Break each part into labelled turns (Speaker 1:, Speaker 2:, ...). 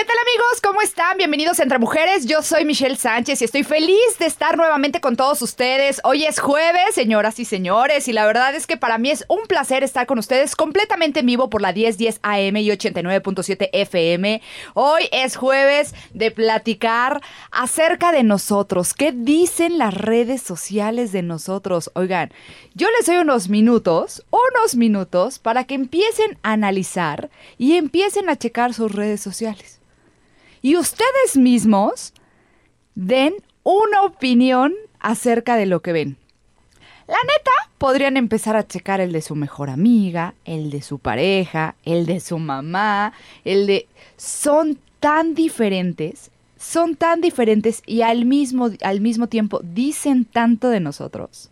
Speaker 1: ¿Qué tal amigos? ¿Cómo están? Bienvenidos a Entre Mujeres. Yo soy Michelle Sánchez y estoy feliz de estar nuevamente con todos ustedes. Hoy es jueves, señoras y señores, y la verdad es que para mí es un placer estar con ustedes completamente en vivo por la 1010 AM y 89.7 FM. Hoy es jueves de platicar acerca de nosotros. ¿Qué dicen las redes sociales de nosotros? Oigan, yo les doy unos minutos, unos minutos para que empiecen a analizar y empiecen a checar sus redes sociales y ustedes mismos den una opinión acerca de lo que ven. La neta, podrían empezar a checar el de su mejor amiga, el de su pareja, el de su mamá, el de... Son tan diferentes, son tan diferentes y al mismo, al mismo tiempo dicen tanto de nosotros.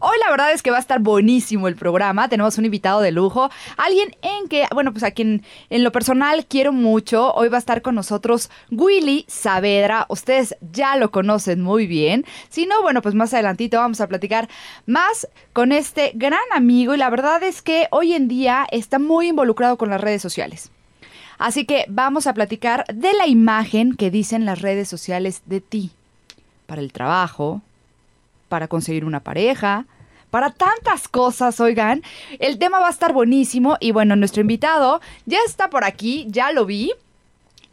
Speaker 1: Hoy la verdad es que va a estar buenísimo el programa. Tenemos un invitado de lujo. Alguien en que, bueno, pues a quien en lo personal quiero mucho. Hoy va a estar con nosotros Willy Saavedra. Ustedes ya lo conocen muy bien. Si no, bueno, pues más adelantito vamos a platicar más con este gran amigo. Y la verdad es que hoy en día está muy involucrado con las redes sociales. Así que vamos a platicar de la imagen que dicen las redes sociales de ti. Para el trabajo, para conseguir una pareja, para tantas cosas, oigan. El tema va a estar buenísimo y bueno, nuestro invitado ya está por aquí, ya lo vi.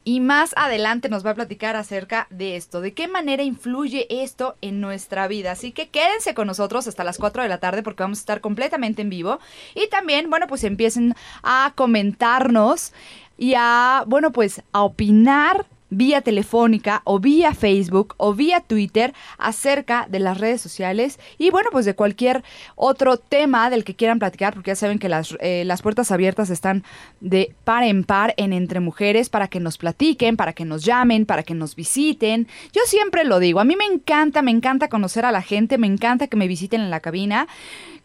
Speaker 1: Y más adelante nos va a platicar acerca de esto, de qué manera influye esto en nuestra vida. Así que quédense con nosotros hasta las 4 de la tarde porque vamos a estar completamente en vivo. Y también, bueno, pues empiecen a comentarnos y a, bueno, pues a opinar vía telefónica o vía Facebook o vía Twitter acerca de las redes sociales y bueno, pues de cualquier otro tema del que quieran platicar, porque ya saben que las, eh, las puertas abiertas están de par en par en Entre Mujeres para que nos platiquen, para que nos llamen, para que nos visiten. Yo siempre lo digo, a mí me encanta, me encanta conocer a la gente, me encanta que me visiten en la cabina.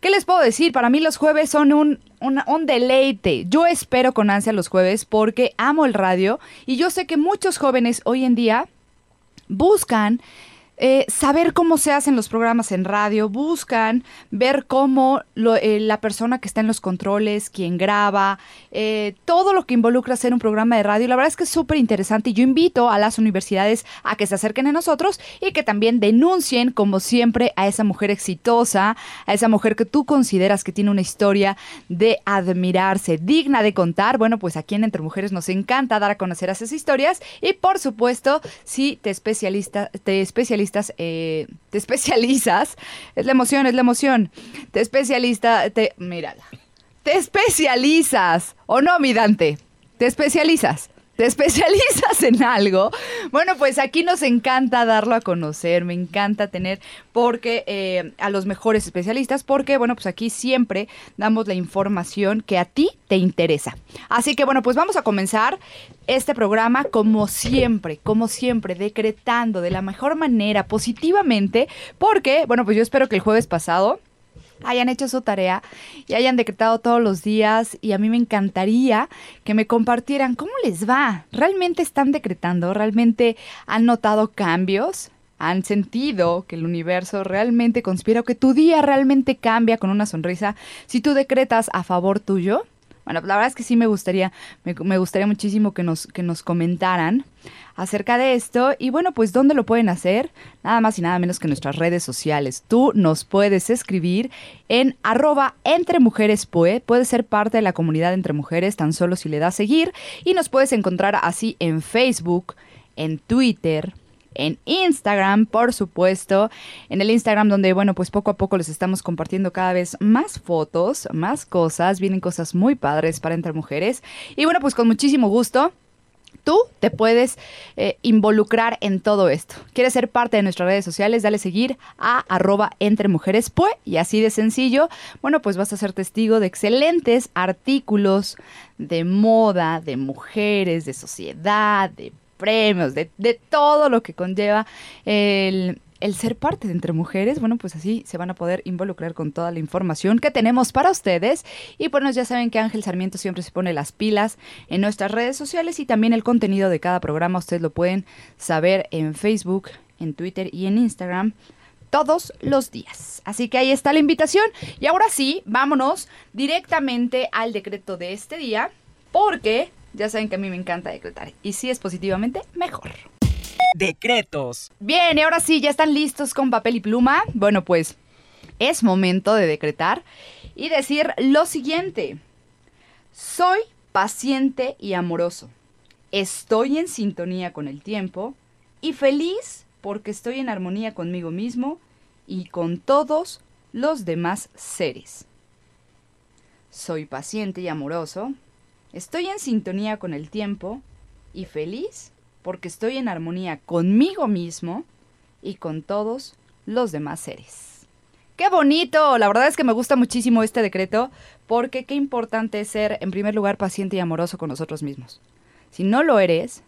Speaker 1: ¿Qué les puedo decir? Para mí los jueves son un, un, deleite. Yo espero con ansia los jueves porque amo el radio y yo sé que muchos jóvenes hoy en día buscan eh, saber cómo se hacen los programas en radio, buscan ver cómo eh, la persona que está en los controles, quien graba, eh, todo lo que involucra hacer un programa de radio. La verdad es que es súper interesante y yo invito a las universidades a que se acerquen a nosotros y que también denuncien, como siempre, a esa mujer exitosa, a esa mujer que tú consideras que tiene una historia de admirarse, digna de contar. Bueno, pues aquí en Entre Mujeres nos encanta dar a conocer esas historias y por supuesto, si te, especialista, te especialistas eh, te especializas, es la emoción, es la emoción, te especialista, te, mírala, te especializas, o no, mi Dante, te especializas te especializas en algo, bueno, pues aquí nos encanta darlo a conocer, me encanta tener porque eh, a los mejores especialistas, porque bueno, pues aquí siempre damos la información que a ti te interesa. Así que bueno, pues vamos a comenzar este programa como siempre, como siempre, decretando de la mejor manera, positivamente, porque bueno, pues yo espero que el jueves pasado hayan hecho su tarea y hayan decretado todos los días y a mí me encantaría que me compartieran cómo les va. ¿Realmente están decretando? ¿Realmente han notado cambios? ¿Han sentido que el universo realmente conspira o que tu día realmente cambia con una sonrisa si tú decretas a favor tuyo? Bueno, la verdad es que sí me gustaría, me, gustaría muchísimo que nos, que nos comentaran acerca de esto. Y bueno, pues ¿dónde lo pueden hacer? Nada más y nada menos que nuestras redes sociales. Tú nos puedes escribir en arroba entre mujeres Puedes ser parte de la comunidad entre mujeres tan solo si le das seguir. Y nos puedes encontrar así en Facebook, en Twitter, en Instagram, por supuesto, en el Instagram donde, bueno, pues poco a poco les estamos compartiendo cada vez más fotos, más cosas, vienen cosas muy padres para entre mujeres. Y bueno, pues con muchísimo gusto. Tú te puedes eh, involucrar en todo esto. ¿Quieres ser parte de nuestras redes sociales? Dale seguir a arroba entre mujeres y así de sencillo, bueno, pues vas a ser testigo de excelentes artículos de moda, de mujeres, de sociedad, de premios, de, todo lo que conlleva el, ser parte de Entre Mujeres, bueno, pues así se van a poder involucrar con toda la información que tenemos para ustedes. Y bueno, ya saben que Ángel Sarmiento siempre se pone las pilas en nuestras redes sociales y también el contenido de cada programa ustedes lo pueden saber en Facebook, en Twitter y en Instagram todos los días. Así que ahí está la invitación. Y ahora sí, vámonos directamente al decreto de este día, porque Ya saben que a mí me encanta decretar. Y si es positivamente, mejor.
Speaker 2: Decretos.
Speaker 1: Bien, y ahora sí, ya están listos con papel y pluma. Bueno, pues es momento de decretar y decir lo siguiente. Soy paciente y amoroso. Estoy en sintonía con el tiempo y feliz porque estoy en armonía conmigo mismo y con todos los demás seres. Soy paciente y amoroso. Estoy en sintonía con el tiempo y feliz porque estoy en armonía conmigo mismo y con todos los demás seres. ¡Qué bonito! La verdad es que me gusta muchísimo este decreto porque qué importante es ser, en primer lugar, paciente y amoroso con nosotros mismos. Si no lo eres,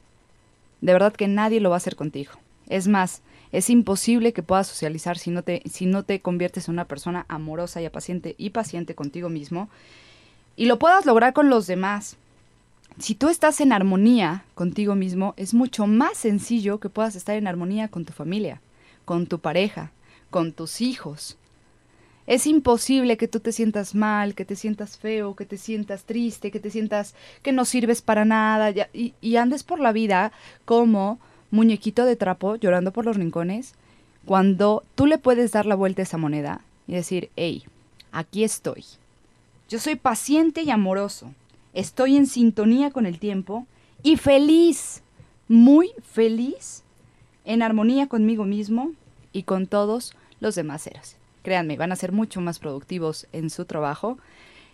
Speaker 1: de verdad que nadie lo va a hacer contigo. Es más, es imposible que puedas socializar si no te, si no te conviertes en una persona amorosa y paciente y paciente contigo mismo y lo puedas lograr con los demás. Si tú estás en armonía contigo mismo, es mucho más sencillo que puedas estar en armonía con tu familia, con tu pareja, con tus hijos. Es imposible que tú te sientas mal, que te sientas feo, que te sientas triste, que te sientas que no sirves para nada y, andes por la vida como muñequito de trapo llorando por los rincones, cuando tú le puedes dar la vuelta a esa moneda y decir, hey, aquí estoy. Yo soy paciente y amoroso estoy en sintonía con el tiempo y feliz, muy feliz, en armonía conmigo mismo y con todos los demás seres. Créanme, van a ser mucho más productivos en su trabajo,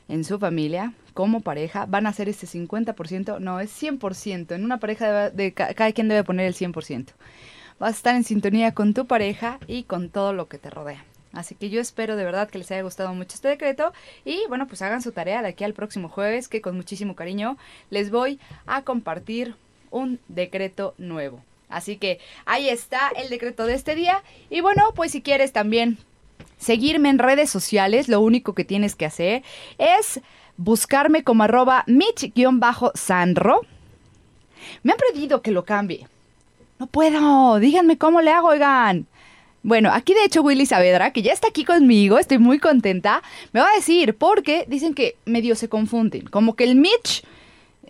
Speaker 1: en su familia, como pareja. Van a ser este 50%, no, es 100%. En una pareja de, cada quien debe poner el 100%. Vas a estar en sintonía con tu pareja y con todo lo que te rodea. Así que yo espero de verdad que les haya gustado mucho este decreto y bueno, pues hagan su tarea de aquí al próximo jueves que con muchísimo cariño les voy a compartir un decreto nuevo. Así que ahí está el decreto de este día y bueno, pues si quieres también seguirme en redes sociales, lo único que tienes que hacer es buscarme como arroba mitch-sanro. Me han pedido que lo cambie. No puedo, díganme cómo le hago, oigan. Bueno, aquí de hecho Willy Saavedra, que ya está aquí conmigo, estoy muy contenta, me va a decir, porque dicen que medio se confunden, como que el Mitch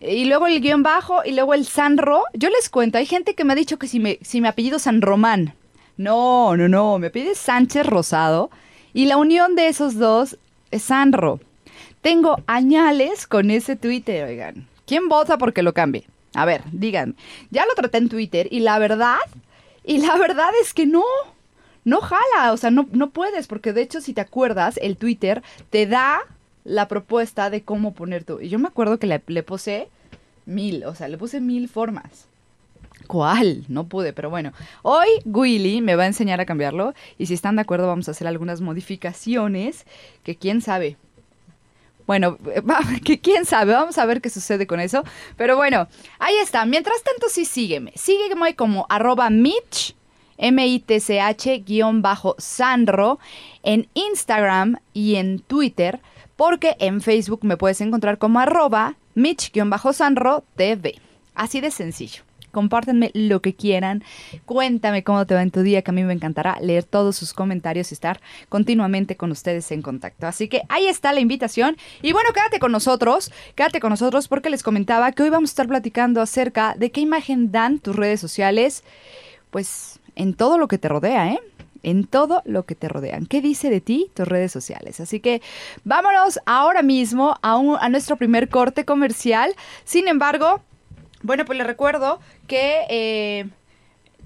Speaker 1: y luego el guion bajo y luego el Sanro. Yo les cuento, hay gente que me ha dicho que si, me, si mi apellido San Román. No, no, no, me pide Sánchez Rosado y la unión de esos dos es Sanro. Tengo añales con ese Twitter, oigan. ¿Quién vota porque lo cambie? A ver, díganme. Ya lo traté en Twitter y la verdad, y la verdad es que no no jala, o sea, no, no puedes, porque de hecho, si te acuerdas, el Twitter te da la propuesta de cómo poner tú. Y yo me acuerdo que le, le puse mil, o sea, le puse mil formas. ¿Cuál? No pude, pero bueno. Hoy Willy me va a enseñar a cambiarlo y si están de acuerdo vamos a hacer algunas modificaciones que quién sabe. Bueno, que quién sabe, vamos a ver qué sucede con eso. Pero bueno, ahí está. Mientras tanto, sí sígueme. Sígueme como arroba Mitch MITCH-Sanro en Instagram y en Twitter, porque en Facebook me puedes encontrar como arroba Mitch-Sanro TV. Así de sencillo. Compártenme lo que quieran. Cuéntame cómo te va en tu día, que a mí me encantará leer todos sus comentarios y estar continuamente con ustedes en contacto. Así que ahí está la invitación. Y bueno, quédate con nosotros, quédate con nosotros porque les comentaba que hoy vamos a estar platicando acerca de qué imagen dan tus redes sociales. Pues en todo lo que te rodea, ¿eh? En todo lo que te rodean. ¿Qué dice de ti tus redes sociales? Así que vámonos ahora mismo a, a nuestro primer corte comercial. Sin embargo, bueno, pues les recuerdo que... Eh,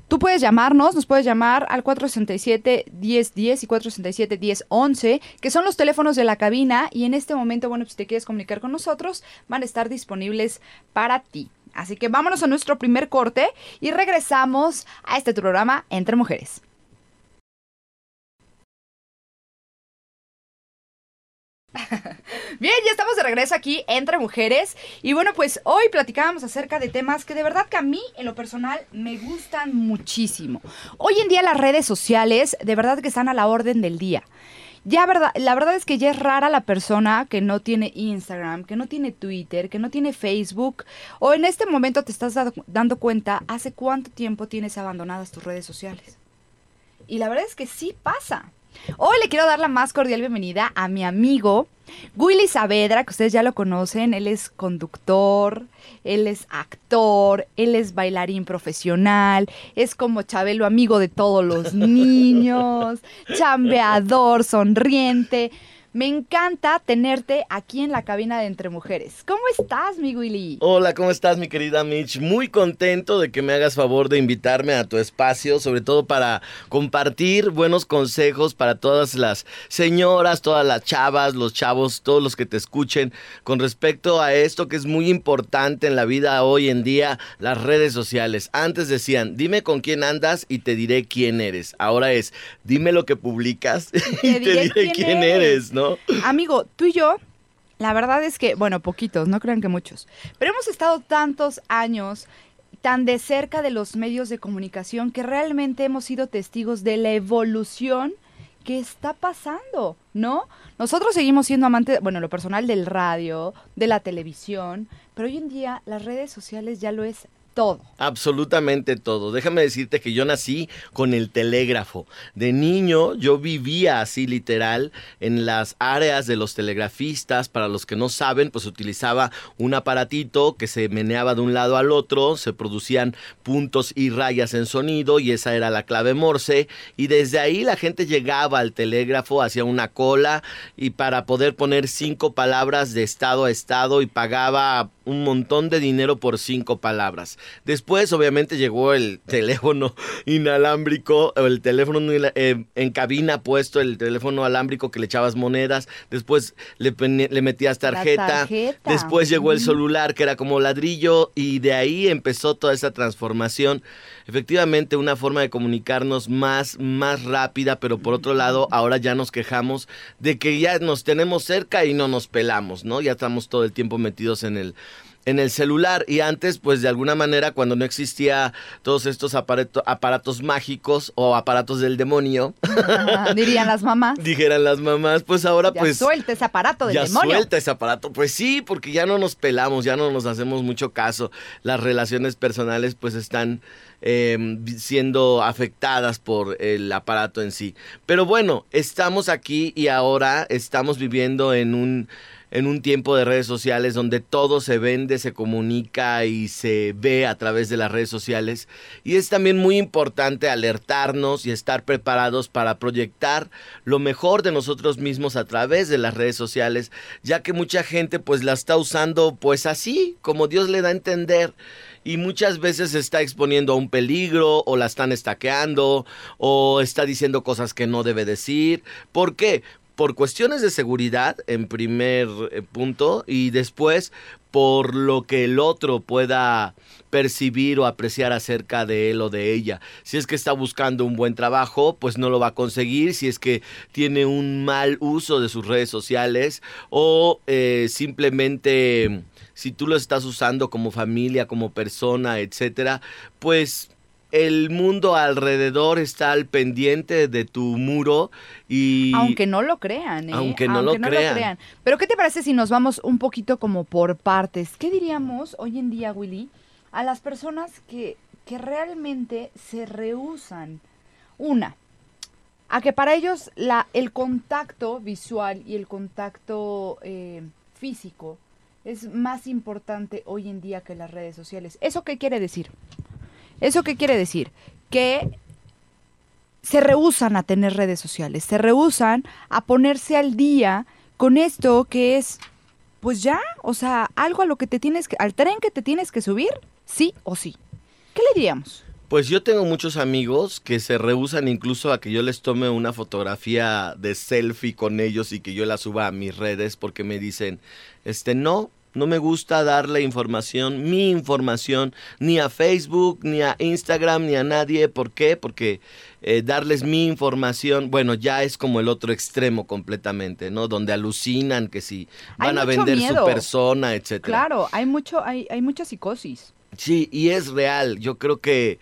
Speaker 1: Tú puedes llamarnos, nos puedes llamar al 467-1010 y 467-1011, que son los teléfonos de la cabina y en este momento, bueno, pues si te quieres comunicar con nosotros, van a estar disponibles para ti. Así que vámonos a nuestro primer corte y regresamos a este programa Entre Mujeres. Bien, ya estamos de regreso aquí entre mujeres y bueno, pues hoy platicábamos acerca de temas que de verdad que a mí en lo personal me gustan muchísimo. Hoy en día las redes sociales de verdad que están a la orden del día. Ya verdad, la verdad es que ya es rara la persona que no tiene Instagram, que no tiene Twitter, que no tiene Facebook, o en este momento te estás dando cuenta hace cuánto tiempo tienes abandonadas tus redes sociales. Y la verdad es que sí pasa. Hoy le quiero dar la más cordial bienvenida a mi amigo Willy Saavedra, que ustedes ya lo conocen. Él es conductor, él es actor, él es bailarín profesional, es como Chabelo, amigo de todos los niños, chambeador, sonriente. Me encanta tenerte aquí en la cabina de Entre Mujeres. ¿Cómo estás, mi Willy?
Speaker 3: Hola, ¿cómo estás, mi querida Mitch? Muy contento de que me hagas favor de invitarme a tu espacio, sobre todo para compartir buenos consejos para todas las señoras, todas las chavas, los chavos, todos los que te escuchen con respecto a esto que es muy importante en la vida hoy en día, las redes sociales. Antes decían, dime con quién andas y te diré quién eres. Ahora es, dime lo que publicas y te diré, quién, eres, ¿no?
Speaker 1: Amigo, tú y yo, la verdad es que, bueno, poquitos, no crean que muchos, pero hemos estado tantos años tan de cerca de los medios de comunicación que realmente hemos sido testigos de la evolución que está pasando, ¿no? Nosotros seguimos siendo amantes, bueno, lo personal del radio, de la televisión, pero hoy en día las redes sociales ya lo es todo.
Speaker 3: Absolutamente todo. Déjame decirte que yo nací con el telégrafo. De niño yo vivía así literal en las áreas de los telegrafistas. Para los que no saben, pues utilizaba un aparatito que se meneaba de un lado al otro, se producían puntos y rayas en sonido y esa era la clave Morse. Y desde ahí la gente llegaba al telégrafo, hacía una cola y para poder poner cinco palabras de estado a estado y pagaba un montón de dinero por cinco palabras. Después, obviamente, llegó el teléfono inalámbrico, el teléfono eh, en cabina puesto, el teléfono alámbrico que le echabas monedas. Después le, le metías tarjeta. Después llegó el celular, que era como ladrillo, y de ahí empezó toda esa transformación. Efectivamente, una forma de comunicarnos más, más rápida, pero por otro lado, ahora ya nos quejamos de que ya nos tenemos cerca y no nos pelamos, ¿no? Ya estamos todo el tiempo metidos en el en el celular. Y antes pues de alguna manera cuando no existía todos estos aparatos mágicos o aparatos del demonio
Speaker 1: dirían las mamás.
Speaker 3: dijeran las mamás pues ahora
Speaker 1: ya
Speaker 3: pues
Speaker 1: suelta ese aparato del
Speaker 3: ya
Speaker 1: demonio.
Speaker 3: suelta ese aparato. Pues sí porque ya no nos pelamos ya no nos hacemos mucho caso. Las relaciones personales pues están em, siendo afectadas por el aparato en sí. Pero bueno estamos aquí y ahora estamos viviendo en un en un tiempo de redes sociales donde todo se vende, se comunica y se ve a través de las redes sociales. Y es también muy importante alertarnos y estar preparados para proyectar lo mejor de nosotros mismos a través de las redes sociales, ya que mucha gente pues la está usando pues así, como Dios le da a entender y muchas veces se está exponiendo a un peligro o la están estaqueando o está diciendo cosas que no debe decir. ¿Por qué? Por cuestiones de seguridad en primer eh, punto y después por lo que el otro pueda percibir o apreciar acerca de él o de ella. Si es que está buscando un buen trabajo, pues no lo va a conseguir. Si es que tiene un mal uso de sus redes sociales o eh, simplemente si tú lo estás usando como familia, como persona, etcétera, pues el mundo alrededor está al pendiente de tu muro y...
Speaker 1: Aunque no lo crean, ¿eh?
Speaker 3: Aunque no, lo, crean.
Speaker 1: Pero ¿qué te parece si nos vamos un poquito como por partes? ¿Qué diríamos hoy en día, Willy, a las personas que, que realmente se rehusan? Una, a que para ellos la, el contacto visual y el contacto eh, físico es más importante hoy en día que las redes sociales. ¿Eso qué quiere decir? ¿Eso qué quiere decir? Que se rehusan a tener redes sociales, se rehusan a ponerse al día con esto que es, pues ya, o sea, algo a lo que te tienes que, al tren que te tienes que subir, sí o sí. ¿Qué le diríamos?
Speaker 3: Pues yo tengo muchos amigos que se rehusan incluso a que yo les tome una fotografía de selfie con ellos y que yo la suba a mis redes porque me dicen, este no, no me gusta darle información, mi información, ni a Facebook, ni a Instagram, ni a nadie. ¿Por qué? Porque eh, darles mi información, bueno, ya es como el otro extremo completamente, ¿no? Donde alucinan que si van a vender su persona, etcétera.
Speaker 1: Claro, hay mucho, hay, hay mucha psicosis.
Speaker 3: Sí, y es real. Yo creo que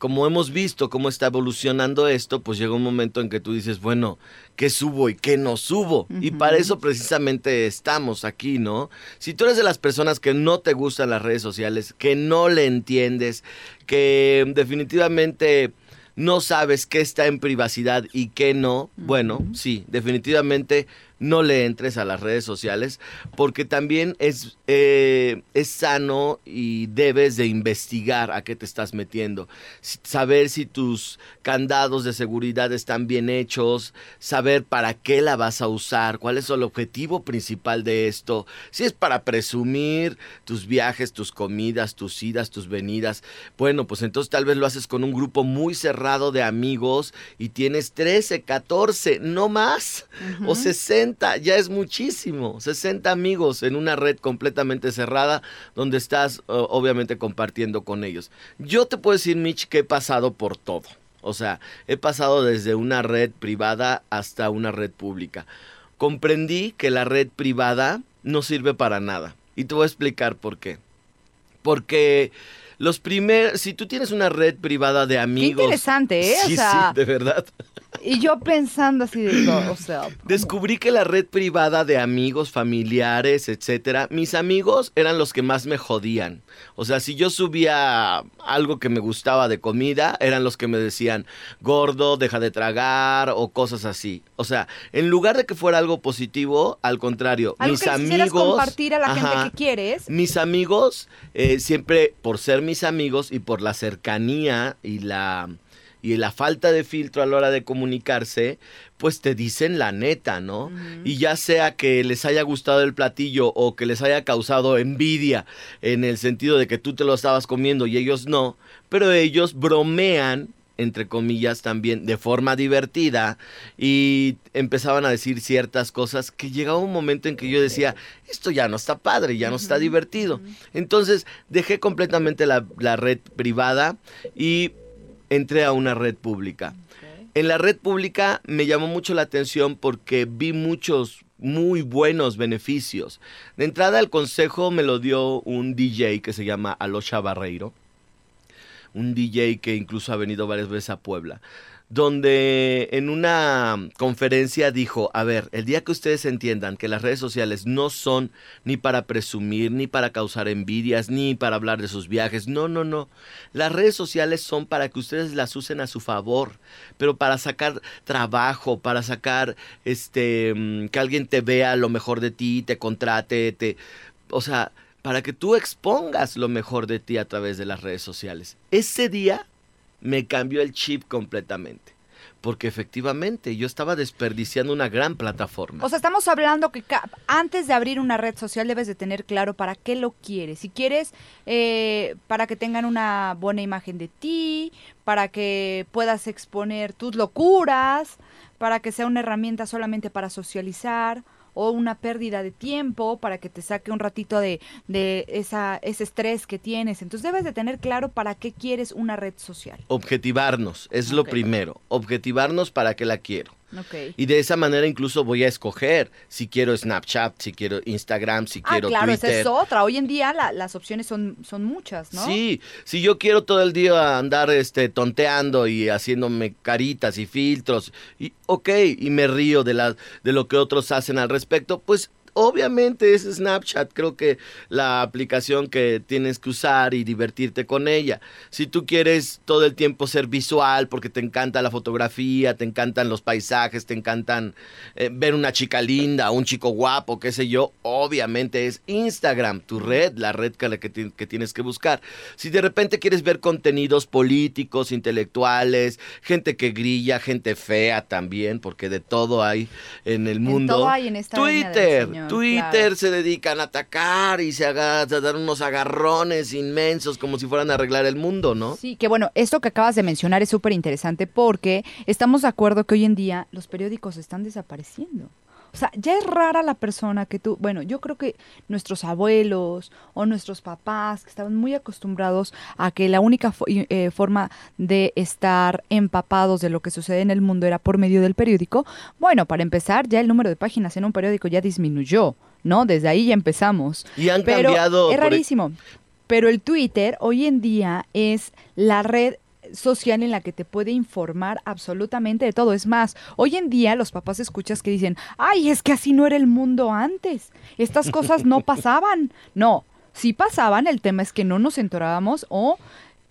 Speaker 3: como hemos visto cómo está evolucionando esto, pues llega un momento en que tú dices, bueno, ¿qué subo y qué no subo? Y para eso precisamente estamos aquí, ¿no? Si tú eres de las personas que no te gustan las redes sociales, que no le entiendes, que definitivamente no sabes qué está en privacidad y qué no, bueno, sí, definitivamente no le entres a las redes sociales porque también es, eh, es sano y debes de investigar a qué te estás metiendo. Saber si tus candados de seguridad están bien hechos, saber para qué la vas a usar, cuál es el objetivo principal de esto, si es para presumir tus viajes, tus comidas, tus idas, tus venidas. Bueno, pues entonces tal vez lo haces con un grupo muy cerrado de amigos y tienes 13, 14, no más, o 60 ya es muchísimo. 60 amigos en una red completamente cerrada donde estás obviamente compartiendo con ellos. Yo te puedo decir, Mitch, que he pasado por todo. O sea, he pasado desde una red privada hasta una red pública. Comprendí que la red privada no sirve para nada. Y te voy a explicar por qué. Porque los primeros, si tú tienes una red privada de amigos.
Speaker 1: Qué interesante, ¿eh?
Speaker 3: Sí, sí, de verdad.
Speaker 1: Y yo pensando así de o sea.
Speaker 3: Descubrí que la red privada de amigos, familiares, etcétera, mis amigos eran los que más me jodían. O sea, si yo subía algo que me gustaba de comida, eran los que me decían, gordo, deja de tragar, o cosas así. O sea, en lugar de que fuera algo positivo, al contrario, mis amigos.
Speaker 1: compartir a la gente que quieres.
Speaker 3: Mis amigos, eh, siempre por ser mis amigos y por la cercanía y la y la falta de filtro a la hora de comunicarse, pues te dicen la neta, ¿no? Y ya sea que les haya gustado el platillo o que les haya causado envidia en el sentido de que tú te lo estabas comiendo y ellos no, pero ellos bromean entre comillas también de forma divertida y empezaban a decir ciertas cosas que llegaba un momento en que yo decía, esto ya no está padre, ya no está divertido. Entonces dejé completamente la, la red privada y entré a una red pública. En la red pública me llamó mucho la atención porque vi muchos muy buenos beneficios. De entrada el consejo me lo dio un DJ que se llama Alocha Barreiro, un DJ que incluso ha venido varias veces a Puebla donde en una conferencia dijo, a ver, el día que ustedes entiendan que las redes sociales no son ni para presumir, ni para causar envidias, ni para hablar de sus viajes, no, no, no. Las redes sociales son para que ustedes las usen a su favor, pero para sacar trabajo, para sacar este mm, que alguien te vea lo mejor de ti, te contrate, te o sea, para que tú expongas lo mejor de ti a través de las redes sociales. Ese día me cambió el chip completamente. Porque efectivamente yo estaba desperdiciando una gran plataforma.
Speaker 1: O sea, estamos hablando que antes de abrir una red social debes de tener claro para qué lo quieres. Si quieres eh, para que tengan una buena imagen de ti, para que puedas exponer tus locuras, para que sea una herramienta solamente para socializar o una pérdida de tiempo para que te saque un ratito de, de esa, ese estrés que tienes. Entonces debes de tener claro para qué quieres una red social.
Speaker 3: Objetivarnos, es lo primero. Objetivarnos para qué la quiero. Y de esa manera incluso voy a escoger si quiero Snapchat, si quiero Instagram, si ah, quiero claro, esa
Speaker 1: es otra. Hoy en día las opciones son, son muchas, ¿no?
Speaker 3: Sí, si yo quiero todo el día andar este, tonteando y haciéndome caritas y filtros, y ok, y me río de, la, de lo que otros hacen al respecto, pues obviamente es Snapchat, creo que la aplicación que tienes que usar y divertirte con ella. Si tú quieres todo el tiempo ser visual porque te encanta la fotografía, te encantan los paisajes, te encantan eh, ver una chica linda, un chico guapo, qué sé yo, obviamente es Instagram, tu red, la red que, que, que tienes que buscar. Si de repente quieres ver contenidos políticos, intelectuales, gente que grilla, gente fea también, porque de todo hay en el mundo.
Speaker 1: todo hay en esta
Speaker 3: Twitter. Twitter se dedican a atacar y se a dar unos agarrones inmensos como si fueran a arreglar el mundo, ¿no?
Speaker 1: Sí, que bueno, esto que acabas de mencionar es súper interesante porque estamos de acuerdo que hoy en día los periódicos están desapareciendo. O sea, ya es rara la persona que tú, bueno, yo creo que nuestros abuelos o nuestros papás que estaban muy acostumbrados a que la única eh, forma de estar empapados de lo que sucede en el mundo era por medio del periódico, bueno, para empezar, ya el número de páginas en un periódico ya disminuyó, ¿no? Desde ahí ya empezamos.
Speaker 3: Y han cambiado.
Speaker 1: Es e rarísimo. Pero el Twitter hoy en día es la red social en la que te puede informar absolutamente de todo. Es más, hoy en día los papás escuchas que dicen, ay, es que así no era el mundo antes. Estas cosas no pasaban. No, sí pasaban, el tema es que no nos enterábamos o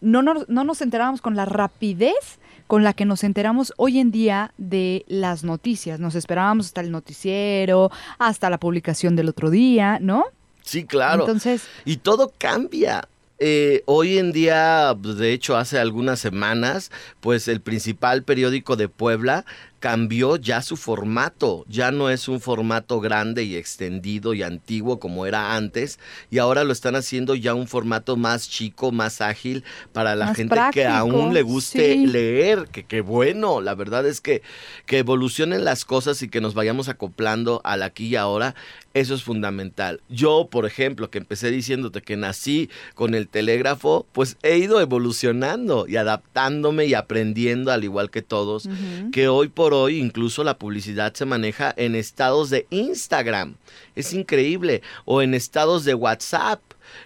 Speaker 1: no, no, no nos enterábamos con la rapidez con la que nos enteramos hoy en día de las noticias. Nos esperábamos hasta el noticiero, hasta la publicación del otro día, ¿no?
Speaker 3: Sí, claro.
Speaker 1: Entonces,
Speaker 3: Y todo cambia. Eh, hoy en día, pues, de hecho, hace algunas semanas, pues el principal periódico de Puebla cambió ya su formato. Ya no es un formato grande y extendido y antiguo como era antes. Y ahora lo están haciendo ya un formato más chico, más ágil para la
Speaker 1: Más
Speaker 3: gente que aún le guste
Speaker 1: sí.
Speaker 3: leer. Que qué bueno. La verdad es que, que evolucionen las cosas y que nos vayamos acoplando al aquí y ahora. Eso es fundamental. Yo, por ejemplo, que empecé diciéndote que nací con el telégrafo, pues he ido evolucionando y adaptándome y aprendiendo al igual que todos, que hoy por hoy incluso la publicidad se maneja en estados de Instagram. Es increíble. O en estados de WhatsApp.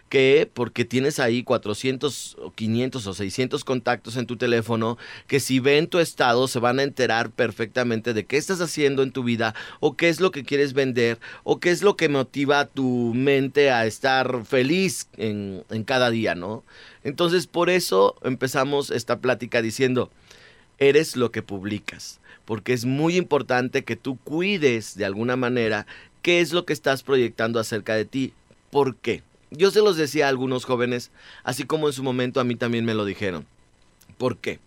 Speaker 3: Que porque tienes ahí 400 o 500 o 600 contactos en tu teléfono, que si ven tu estado se van a enterar perfectamente de qué estás haciendo en tu vida o qué es lo que quieres vender o qué es lo que motiva tu mente a estar feliz en, en cada día, ¿no? Entonces por eso empezamos esta plática diciendo, eres lo que publicas, porque es muy importante que tú cuides de alguna manera qué es lo que estás proyectando acerca de ti. ¿Por qué? Yo se los decía a algunos jóvenes, así como en su momento a mí también me lo dijeron. ¿Por qué?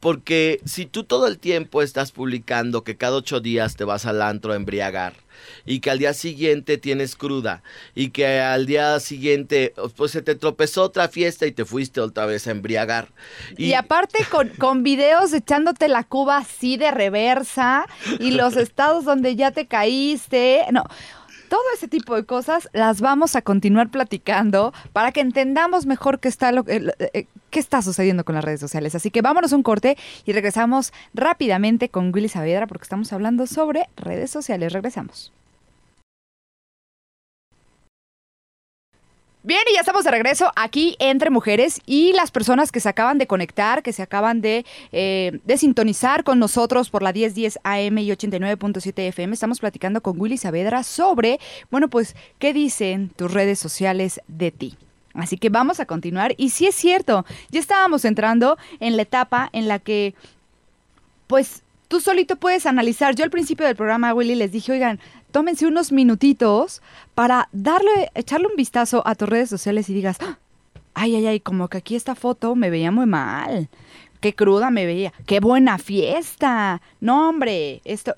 Speaker 3: Porque si tú todo el tiempo estás publicando que cada ocho días te vas al antro a embriagar y que al día siguiente tienes cruda y que al día siguiente pues se te tropezó otra fiesta y te fuiste otra vez a embriagar.
Speaker 1: Y, aparte con, con videos echándote la cuba así de reversa y los estados donde ya te caíste. No, todo ese tipo de cosas las vamos a continuar platicando para que entendamos mejor qué está, lo, eh, qué está sucediendo con las redes sociales. Así que vámonos un corte y regresamos rápidamente con Willy Saavedra porque estamos hablando sobre redes sociales. Regresamos. Bien, y ya estamos de regreso aquí entre mujeres y las personas que se acaban de conectar, que se acaban de, eh, sintonizar con nosotros por la 1010 AM y 89.7 FM. Estamos platicando con Willy Saavedra sobre, bueno, pues, ¿qué dicen tus redes sociales de ti? Así que vamos a continuar. Y sí es cierto, ya estábamos entrando en la etapa en la que, pues, tú solito puedes analizar. Yo al principio del programa, Willy, les dije, oigan, tómense unos minutitos para darle, echarle un vistazo a tus redes sociales y digas, "Ah, ay, ay, ay, como que aquí esta foto me veía muy mal. Qué cruda me veía. Qué buena fiesta. No, hombre, esto...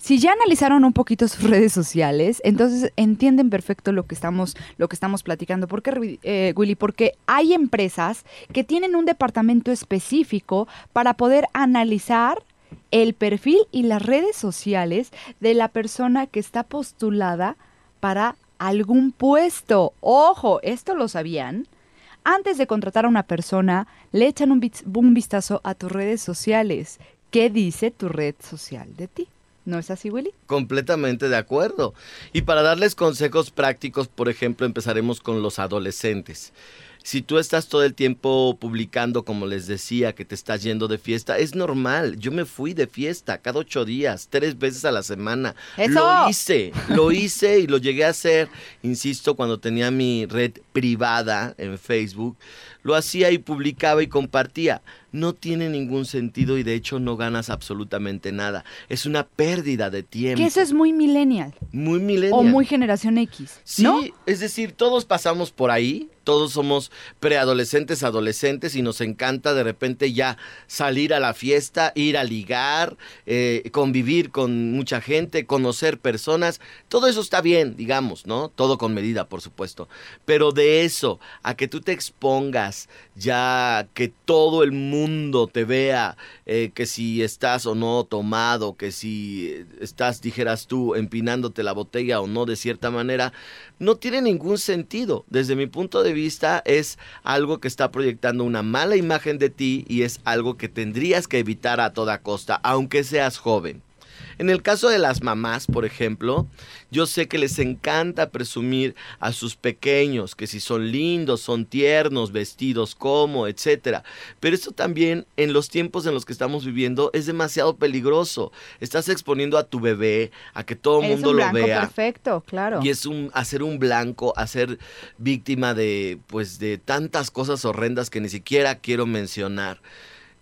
Speaker 1: Si ya analizaron un poquito sus redes sociales, entonces entienden perfecto lo que estamos, lo que estamos platicando. ¿Por qué, eh, Willy? Porque hay empresas que tienen un departamento específico para poder analizar el perfil y las redes sociales de la persona que está postulada para algún puesto. Ojo, ¿esto lo sabían? Antes de contratar a una persona, le echan un, vis- un vistazo a tus redes sociales. ¿Qué dice tu red social de ti? ¿No es así, Willy?
Speaker 3: Completamente de acuerdo. Y para darles consejos prácticos, por ejemplo, empezaremos con los adolescentes. Si tú estás todo el tiempo publicando, como les decía, que te estás yendo de fiesta, es normal. Yo me fui de fiesta cada ocho días, tres veces a la semana.
Speaker 1: ¡Eso!
Speaker 3: Lo hice, lo hice y lo llegué a hacer, insisto, cuando tenía mi red privada en Facebook. Lo hacía y publicaba y compartía. No tiene ningún sentido y de hecho no ganas absolutamente nada. Es una pérdida de tiempo.
Speaker 1: Que eso es muy millennial
Speaker 3: Muy millennial.
Speaker 1: o muy generación X,
Speaker 3: Sí,
Speaker 1: ¿no?
Speaker 3: es decir, todos pasamos por ahí, todos somos preadolescentes, adolescentes y nos encanta de repente ya salir a la fiesta, ir a ligar, eh, convivir con mucha gente, conocer personas, todo eso está bien, digamos, ¿no? Todo con medida, por supuesto. Pero de eso, a que tú te expongas, ya que todo el mundo te vea, eh, que si estás o no tomado, que si eh, estás, dijeras tú, empinándote la botella o no de cierta manera, no tiene ningún sentido. Desde mi punto de vista es algo que está proyectando una mala imagen de ti y es algo que tendrías que evitar a toda costa, aunque seas joven. En el caso de las mamás, por ejemplo, yo sé que les encanta presumir a sus pequeños, que si son lindos, son tiernos, vestidos como, etcétera. Pero esto también en los tiempos en los que estamos viviendo es demasiado peligroso. Estás exponiendo a tu bebé a que todo el mundo lo vea.
Speaker 1: Perfecto, claro.
Speaker 3: Y es un hacer un blanco, hacer víctima de pues de tantas cosas horrendas que ni siquiera quiero mencionar.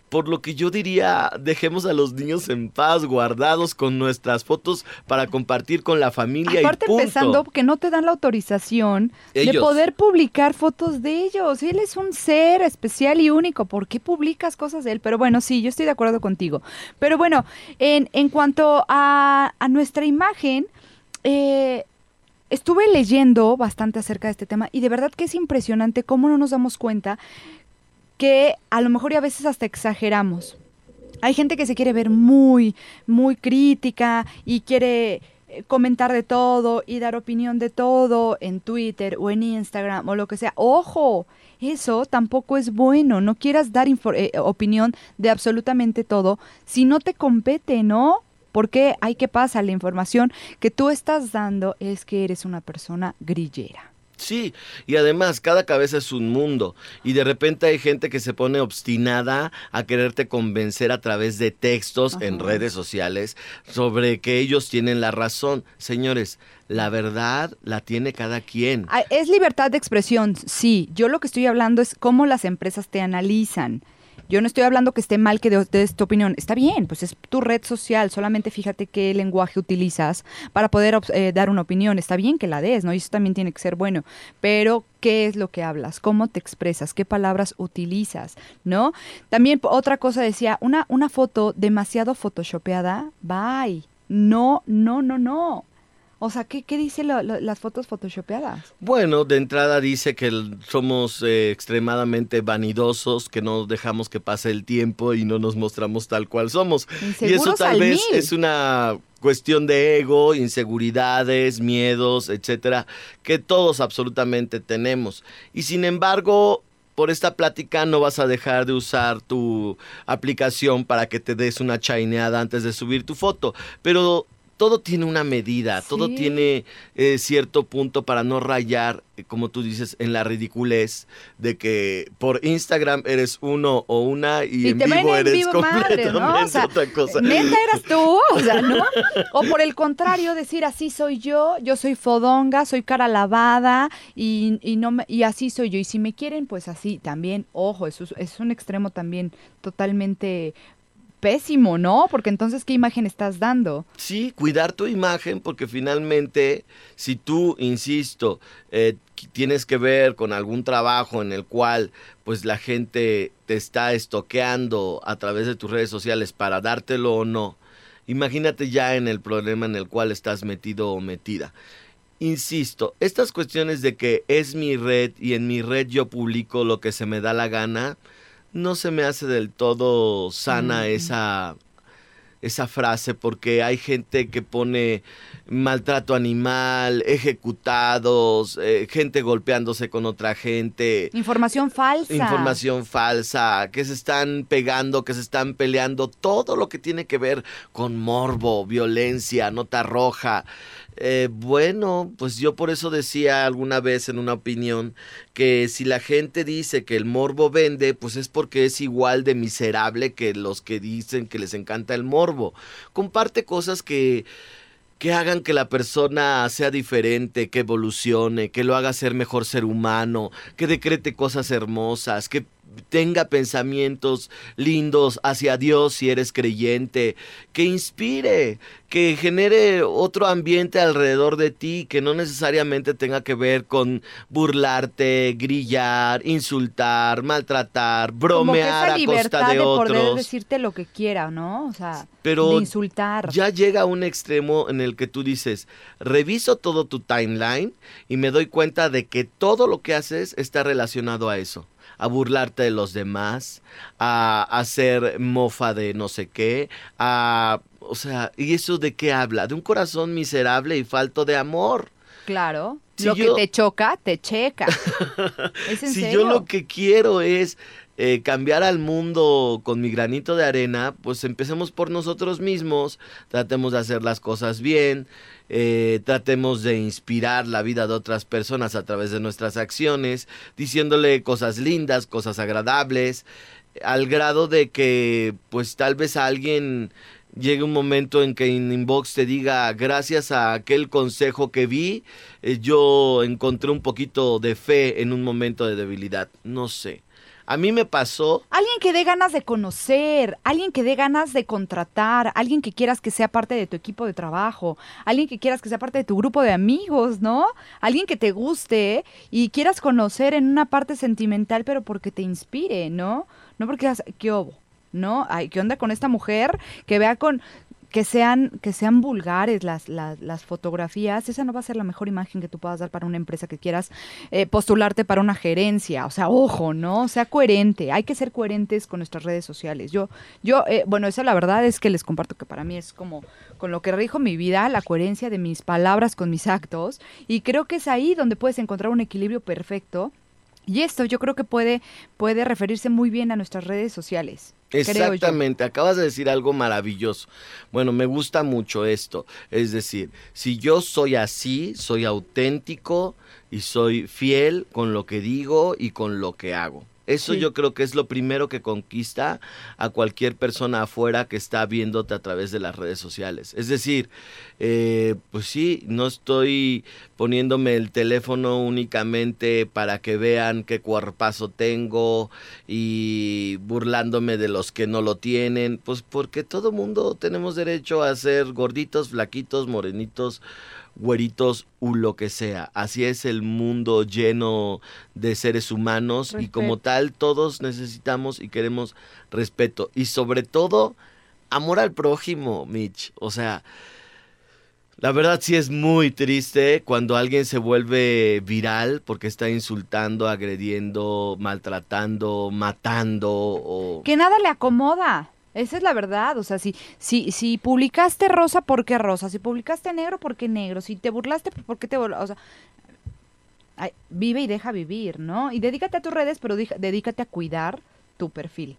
Speaker 3: Por lo que yo diría, dejemos a los niños en paz, guardados con nuestras fotos para compartir con la familia.
Speaker 1: Aparte
Speaker 3: y punto.
Speaker 1: pensando que no te dan la autorización de poder publicar fotos de ellos. Él es un ser especial y único. ¿Por qué publicas cosas de él? Pero bueno, sí, yo estoy de acuerdo contigo. Pero bueno, en, en cuanto a, a nuestra imagen, eh, estuve leyendo bastante acerca de este tema y de verdad que es impresionante cómo no nos damos cuenta que a lo mejor y a veces hasta exageramos. Hay gente que se quiere ver muy, muy crítica y quiere eh, comentar de todo y dar opinión de todo en Twitter o en Instagram o lo que sea. Ojo, eso tampoco es bueno. No quieras dar eh, opinión de absolutamente todo si no te compete, ¿no? Porque hay que pasar la información que tú estás dando es que eres una persona grillera.
Speaker 3: Sí, y además cada cabeza es un mundo y de repente hay gente que se pone obstinada a quererte convencer a través de textos en redes sociales sobre que ellos tienen la razón. Señores, la verdad la tiene cada quien.
Speaker 1: Ah, es libertad de expresión, sí. Yo lo que estoy hablando es cómo las empresas te analizan. Yo no estoy hablando que esté mal que des tu opinión. Está bien, pues es tu red social. Solamente fíjate qué lenguaje utilizas para poder eh, dar una opinión. Está bien que la des, ¿no? Y eso también tiene que ser bueno. Pero, ¿qué es lo que hablas? ¿Cómo te expresas? ¿Qué palabras utilizas? ¿No? También otra cosa decía, una, una foto demasiado photoshopeada, bye. No, no, no, no. O sea, ¿qué, qué dice las fotos photoshopeadas?
Speaker 3: Bueno, de entrada dice que somos eh, extremadamente vanidosos, que no dejamos que pase el tiempo y no nos mostramos tal cual somos. Y eso tal vez es una cuestión de ego, inseguridades, miedos, etcétera, que todos absolutamente tenemos. Y sin embargo, por esta plática no vas a dejar de usar tu aplicación para que te des una chaineada antes de subir tu foto. Pero todo tiene una medida, todo tiene eh, cierto punto para no rayar, eh, como tú dices, en la ridiculez de que por Instagram eres uno o una y, en vivo eres completamente otra cosa.
Speaker 1: Neta eras tú, o sea, ¿no? O por el contrario, decir así soy yo, yo soy fodonga, soy cara lavada y, y no y así soy yo. Y si me quieren, pues así también, ojo, eso es un extremo también totalmente pésimo, ¿no? Porque entonces, ¿qué imagen estás dando?
Speaker 3: Sí, cuidar tu imagen porque finalmente, si tú, insisto, eh, tienes que ver con algún trabajo en el cual pues la gente te está estoqueando a través de tus redes sociales para dártelo o no, imagínate ya en el problema en el cual estás metido o metida. Insisto, estas cuestiones de que es mi red y en mi red yo publico lo que se me da la gana, no se me hace del todo sana esa, esa frase porque hay gente que pone maltrato animal, ejecutados, eh, gente golpeándose con otra gente.
Speaker 1: Información falsa.
Speaker 3: Información falsa, que se están pegando, que se están peleando, todo lo que tiene que ver con morbo, violencia, nota roja. Eh, bueno, pues yo por eso decía alguna vez en una opinión que si la gente dice que el morbo vende, pues es porque es igual de miserable que los que dicen que les encanta el morbo. Comparte cosas que que hagan que la persona sea diferente, que evolucione, que lo haga ser mejor ser humano, que decrete cosas hermosas, que tenga pensamientos lindos hacia Dios si eres creyente, que inspire, que genere otro ambiente alrededor de ti que no necesariamente tenga que ver con burlarte, grillar, insultar, maltratar, bromear a costa de, de otros.
Speaker 1: Poder decirte lo que quiera, ¿no? O sea, Pero de insultar.
Speaker 3: Ya llega a un extremo en el que tú dices, reviso todo tu timeline y me doy cuenta de que todo lo que haces está relacionado a eso a burlarte de los demás, a hacer mofa de no sé qué, a... O sea, ¿y eso de qué habla? De un corazón miserable y falto de amor.
Speaker 1: Claro. lo que te choca, te checa.
Speaker 3: si yo lo que quiero es eh, cambiar al mundo con mi granito de arena, pues empecemos por nosotros mismos, tratemos de hacer las cosas bien, eh, tratemos de inspirar la vida de otras personas a través de nuestras acciones, diciéndole cosas lindas, cosas agradables, al grado de que pues tal vez alguien llegue un momento en que en inbox te diga gracias a aquel consejo que vi, eh, yo encontré un poquito de fe en un momento de debilidad, no sé. A mí me pasó.
Speaker 1: Alguien que dé ganas de conocer, alguien que dé ganas de contratar, alguien que quieras que sea parte de tu equipo de trabajo, alguien que quieras que sea parte de tu grupo de amigos, ¿no? Alguien que te guste y quieras conocer en una parte sentimental, pero porque te inspire, ¿no? No porque, ¿qué obo? ¿No? Ay, ¿Qué onda con esta mujer que vea con que sean, que sean vulgares las, las, las, fotografías, esa no va a ser la mejor imagen que tú puedas dar para una empresa que quieras eh, postularte para una gerencia. O sea, ojo, ¿no? Sea coherente. Hay que ser coherentes con nuestras redes sociales. Yo, yo, eh, bueno, esa la verdad es que les comparto que para mí es como con lo que rijo mi vida, la coherencia de mis palabras con mis actos. Y creo que es ahí donde puedes encontrar un equilibrio perfecto. Y esto yo creo que puede, puede referirse muy bien a nuestras redes sociales.
Speaker 3: Exactamente, acabas de decir algo maravilloso. Bueno, me gusta mucho esto. Es decir, si yo soy así, soy auténtico y soy fiel con lo que digo y con lo que hago. Eso yo creo que es lo primero que conquista a cualquier persona afuera que está viéndote a través de las redes sociales. Es decir, eh, pues sí, no estoy poniéndome el teléfono únicamente para que vean qué cuerpazo tengo y burlándome de los que no lo tienen, pues porque todo mundo tenemos derecho a ser gorditos, flaquitos, morenitos güeritos u lo que sea. Así es el mundo lleno de seres humanos y como tal todos necesitamos y queremos respeto y sobre todo amor al prójimo, Mitch. O sea, la verdad sí es muy triste cuando alguien se vuelve viral porque está insultando, agrediendo, maltratando, matando o...
Speaker 1: Que nada le acomoda. Esa es la verdad, o sea, si, si, si publicaste rosa, ¿por qué rosa? Si publicaste negro, ¿por qué negro? Si te burlaste, ¿por qué te burlaste? O sea, vive y deja vivir, ¿no? Y dedícate a tus redes, pero dedícate a cuidar tu perfil.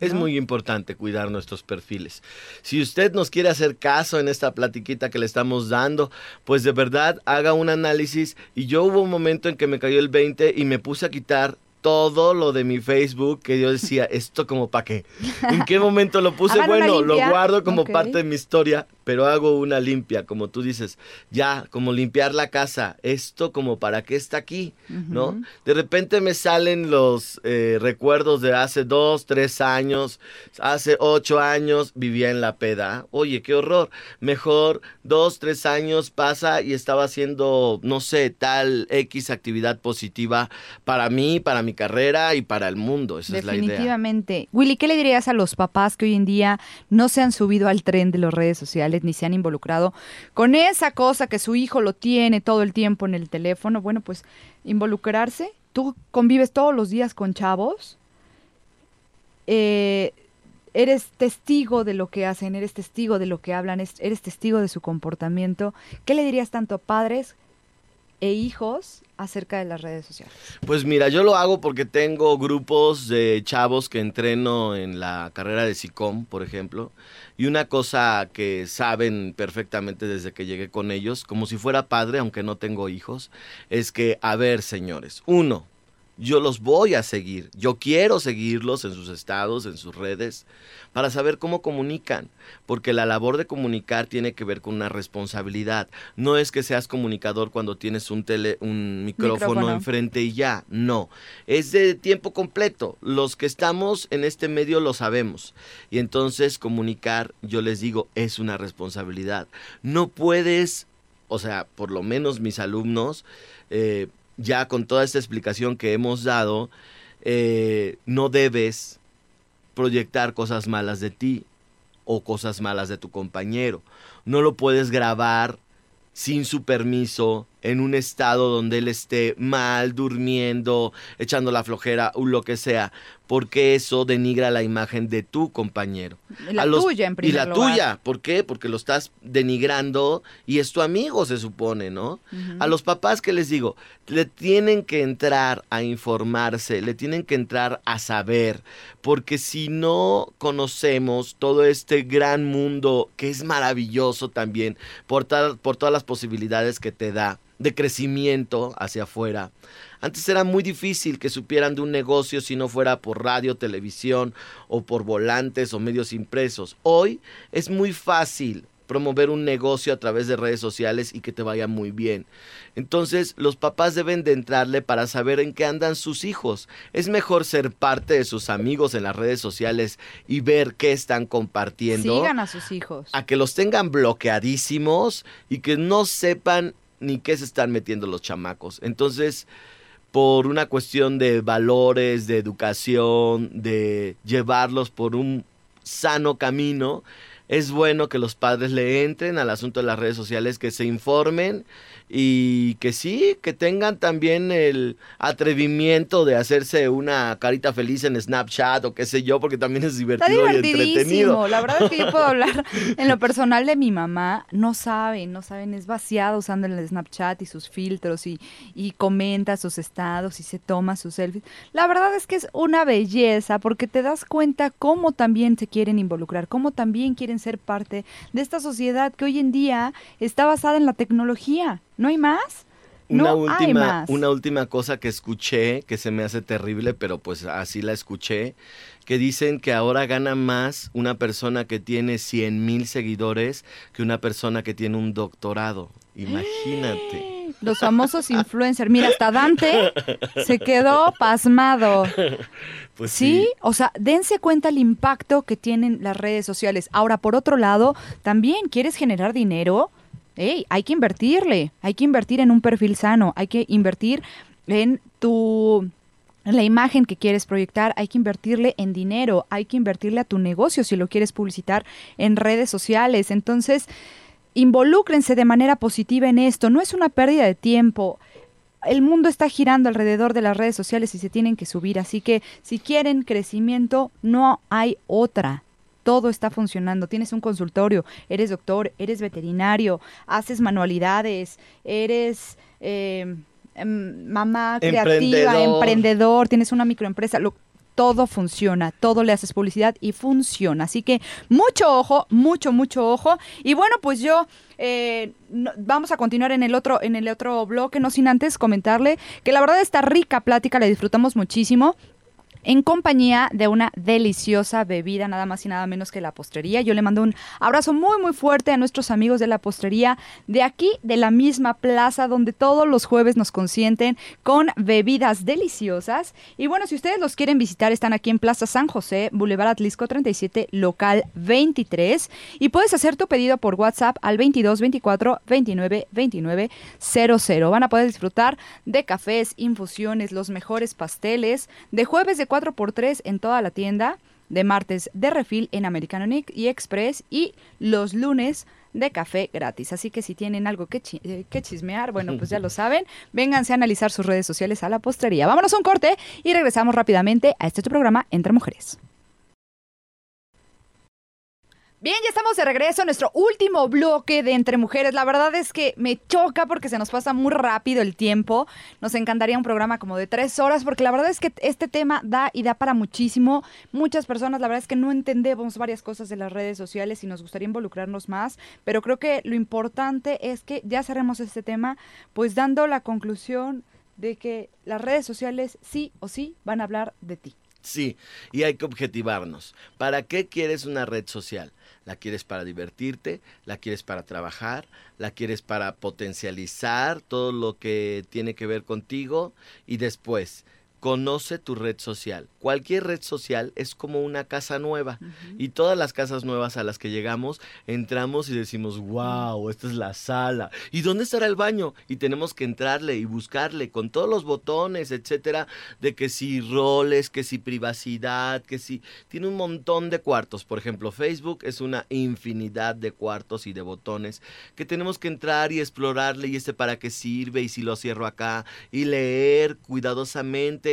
Speaker 3: Es muy importante cuidar nuestros perfiles. Si usted nos quiere hacer caso en esta platiquita que le estamos dando, pues de verdad haga un análisis. Y yo hubo un momento en que me cayó el 20 y me puse a quitar todo lo de mi Facebook que yo decía, esto como para qué. ¿En qué momento lo puse? bueno, lo guardo como parte de mi historia, pero hago una limpia, como tú dices, ya, como limpiar la casa, esto como para qué está aquí, ¿no? De repente me salen los eh, recuerdos de hace dos, tres años, hace ocho años vivía en la peda, oye, qué horror, mejor dos, tres años pasa y estaba haciendo, no sé, tal X actividad positiva para mí, para mi carrera y para el mundo, esa es la idea.
Speaker 1: Definitivamente. Willy, ¿qué le dirías a los papás que hoy en día no se han subido al tren de las redes sociales? Ni se han involucrado con esa cosa que su hijo lo tiene todo el tiempo en el teléfono. Bueno, pues involucrarse. Tú convives todos los días con chavos. Eh, eres testigo de lo que hacen, eres testigo de lo que hablan, eres testigo de su comportamiento. ¿Qué le dirías tanto a padres e hijos acerca de las redes sociales?
Speaker 3: Pues mira, yo lo hago porque tengo grupos de chavos que entreno en la carrera de SICOM, por ejemplo, y una cosa que saben perfectamente desde que llegué con ellos, como si fuera padre, aunque no tengo hijos, es que, a ver, señores, uno, yo los voy a seguir. Yo quiero seguirlos en sus estados, en sus redes, para saber cómo comunican. Porque la labor de comunicar tiene que ver con una responsabilidad. No es que seas comunicador cuando tienes un, tele, un micrófono, enfrente y ya. No. Es de tiempo completo. Los que estamos en este medio lo sabemos. Y entonces comunicar, yo les digo, es una responsabilidad. No puedes, o sea, por lo menos mis alumnos, eh, ya con toda esta explicación que hemos dado, eh, no debes proyectar cosas malas de ti o cosas malas de tu compañero. No lo puedes grabar sin su permiso en un estado donde él esté mal, durmiendo, echando la flojera o lo que sea, porque eso denigra la imagen de tu compañero.
Speaker 1: La tuya, en primer
Speaker 3: Y la
Speaker 1: lugar.
Speaker 3: tuya, ¿por qué? Porque lo estás denigrando y es tu amigo, se supone, ¿no? A los papás que les digo, le tienen que entrar a informarse, le tienen que entrar a saber, porque si no conocemos todo este gran mundo que es maravilloso también, por, tal- por todas las posibilidades que te da de crecimiento hacia afuera. Antes era muy difícil que supieran de un negocio si no fuera por radio, televisión o por volantes o medios impresos. Hoy es muy fácil promover un negocio a través de redes sociales y que te vaya muy bien. Entonces, los papás deben de entrarle para saber en qué andan sus hijos. Es mejor ser parte de sus amigos en las redes sociales y ver qué están compartiendo
Speaker 1: Sigan a sus hijos.
Speaker 3: a que los tengan bloqueadísimos y que no sepan ni qué se están metiendo los chamacos. Entonces, por una cuestión de valores, de educación, de llevarlos por un sano camino, es bueno que los padres le entren al asunto de las redes sociales, que se informen y que sí, que tengan también el atrevimiento de hacerse una carita feliz en Snapchat o qué sé yo, porque también es
Speaker 1: Está
Speaker 3: divertido y entretenido.
Speaker 1: La verdad es que yo puedo hablar en lo personal de mi mamá. No saben, no saben. Es vaciada usando el Snapchat y sus filtros y, y comenta sus estados y se toma sus selfies. La verdad es que es una belleza porque te das cuenta cómo también se quieren involucrar, cómo también quieren ser parte de esta sociedad que hoy en día está basada en la tecnología. ¿No hay más?
Speaker 3: Una
Speaker 1: no hay
Speaker 3: última,
Speaker 1: más.
Speaker 3: una última cosa que escuché, que se me hace terrible, pero pues así la escuché, que dicen que ahora gana más una persona que tiene 100 mil seguidores que una persona que tiene un doctorado. Imagínate.
Speaker 1: Los famosos influencers. Mira, hasta Dante se quedó pasmado.
Speaker 3: Pues
Speaker 1: ¿Sí?
Speaker 3: sí.
Speaker 1: o sea, dense cuenta el impacto que tienen las redes sociales. Ahora, por otro lado, también quieres generar dinero. Ey, hay que invertirle, hay que invertir en un perfil sano, hay que invertir en tu en la imagen que quieres proyectar, hay que invertirle en dinero, hay que invertirle a tu negocio si lo quieres publicitar en redes sociales. Entonces, involúcrense de manera positiva en esto, no es una pérdida de tiempo. El mundo está girando alrededor de las redes sociales y se tienen que subir, así que si quieren crecimiento, no hay otra. Todo está funcionando. Tienes un consultorio, eres doctor, eres veterinario, haces manualidades, eres eh, em, mamá creativa,
Speaker 3: Emprendedor.
Speaker 1: emprendedor, tienes una microempresa. Lo, todo funciona, todo le haces publicidad y funciona. Así que mucho ojo, mucho, mucho ojo. Y bueno, pues yo eh, vamos a continuar en el otro, en el otro bloque, no sin antes comentarle que la verdad esta rica plática la disfrutamos muchísimo. En compañía de una deliciosa bebida, nada más y nada menos que la postrería. Yo le mando un abrazo muy, muy fuerte a nuestros amigos de la postrería de aquí, de la misma plaza, donde todos los jueves nos consienten con bebidas deliciosas. Y bueno, si ustedes los quieren visitar, están aquí en Plaza San José, Boulevard Atlisco 37, local 23. Y puedes hacer tu pedido por WhatsApp al 22 24 29 29 00. Van a poder disfrutar de cafés, infusiones, los mejores pasteles, de jueves de 4x3 en toda la tienda, de martes de refil en Americano Nick y Express y los lunes de café gratis. Así que si tienen algo que, chi- eh, que chismear, bueno, pues ya lo saben. Vénganse a analizar sus redes sociales a la postrería. Vámonos a un corte y regresamos rápidamente a este programa Entre Mujeres. Bien, ya estamos de regreso a nuestro último bloque de Entre Mujeres. La verdad es que me choca porque se nos pasa muy rápido el tiempo. Nos encantaría un programa como de tres horas porque la verdad es que este tema da y da para muchísimo. Muchas personas, la verdad es que no entendemos varias cosas de las redes sociales y nos gustaría involucrarnos más, pero creo que lo importante es que ya cerremos este tema pues dando la conclusión de que las redes sociales sí o sí van a hablar de ti.
Speaker 3: Sí, y hay que objetivarnos. ¿Para qué quieres una red social? ¿La quieres para divertirte? ¿La quieres para trabajar? ¿La quieres para potencializar todo lo que tiene que ver contigo? Y después, conoce tu red social. Cualquier red social es como una casa nueva y todas las casas nuevas a las que llegamos entramos y decimos, wow, esta es la sala. ¿Y dónde estará el baño? Y tenemos que entrarle y buscarle con todos los botones, etcétera, de que si roles, que si privacidad, que si tiene un montón de cuartos. Por ejemplo, Facebook es una infinidad de cuartos y de botones que tenemos que entrar y explorarle y este para qué sirve y si lo cierro acá y leer cuidadosamente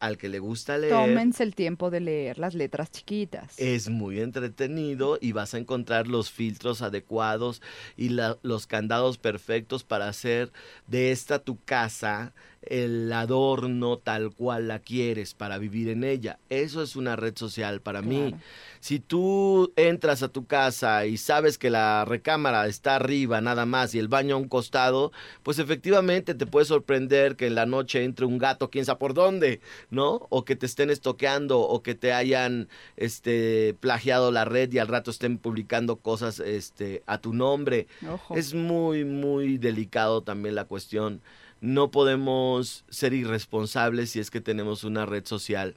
Speaker 3: al que le gusta leer.
Speaker 1: Tómense el tiempo de leer las letras chiquitas.
Speaker 3: Es muy entretenido y vas a encontrar los filtros adecuados y los candados perfectos para hacer de esta tu casa el adorno tal cual la quieres para vivir en ella. Eso es una red social para mí. Si tú entras a tu casa y sabes que la recámara está arriba nada más y el baño a un costado, pues efectivamente te puede sorprender que en la noche entre un gato quién sabe por dónde, ¿no? O que te estén estoqueando o que te hayan este plagiado la red y al rato estén publicando cosas este a tu nombre. Es muy muy delicado también la cuestión. No podemos ser irresponsables si es que tenemos una red social.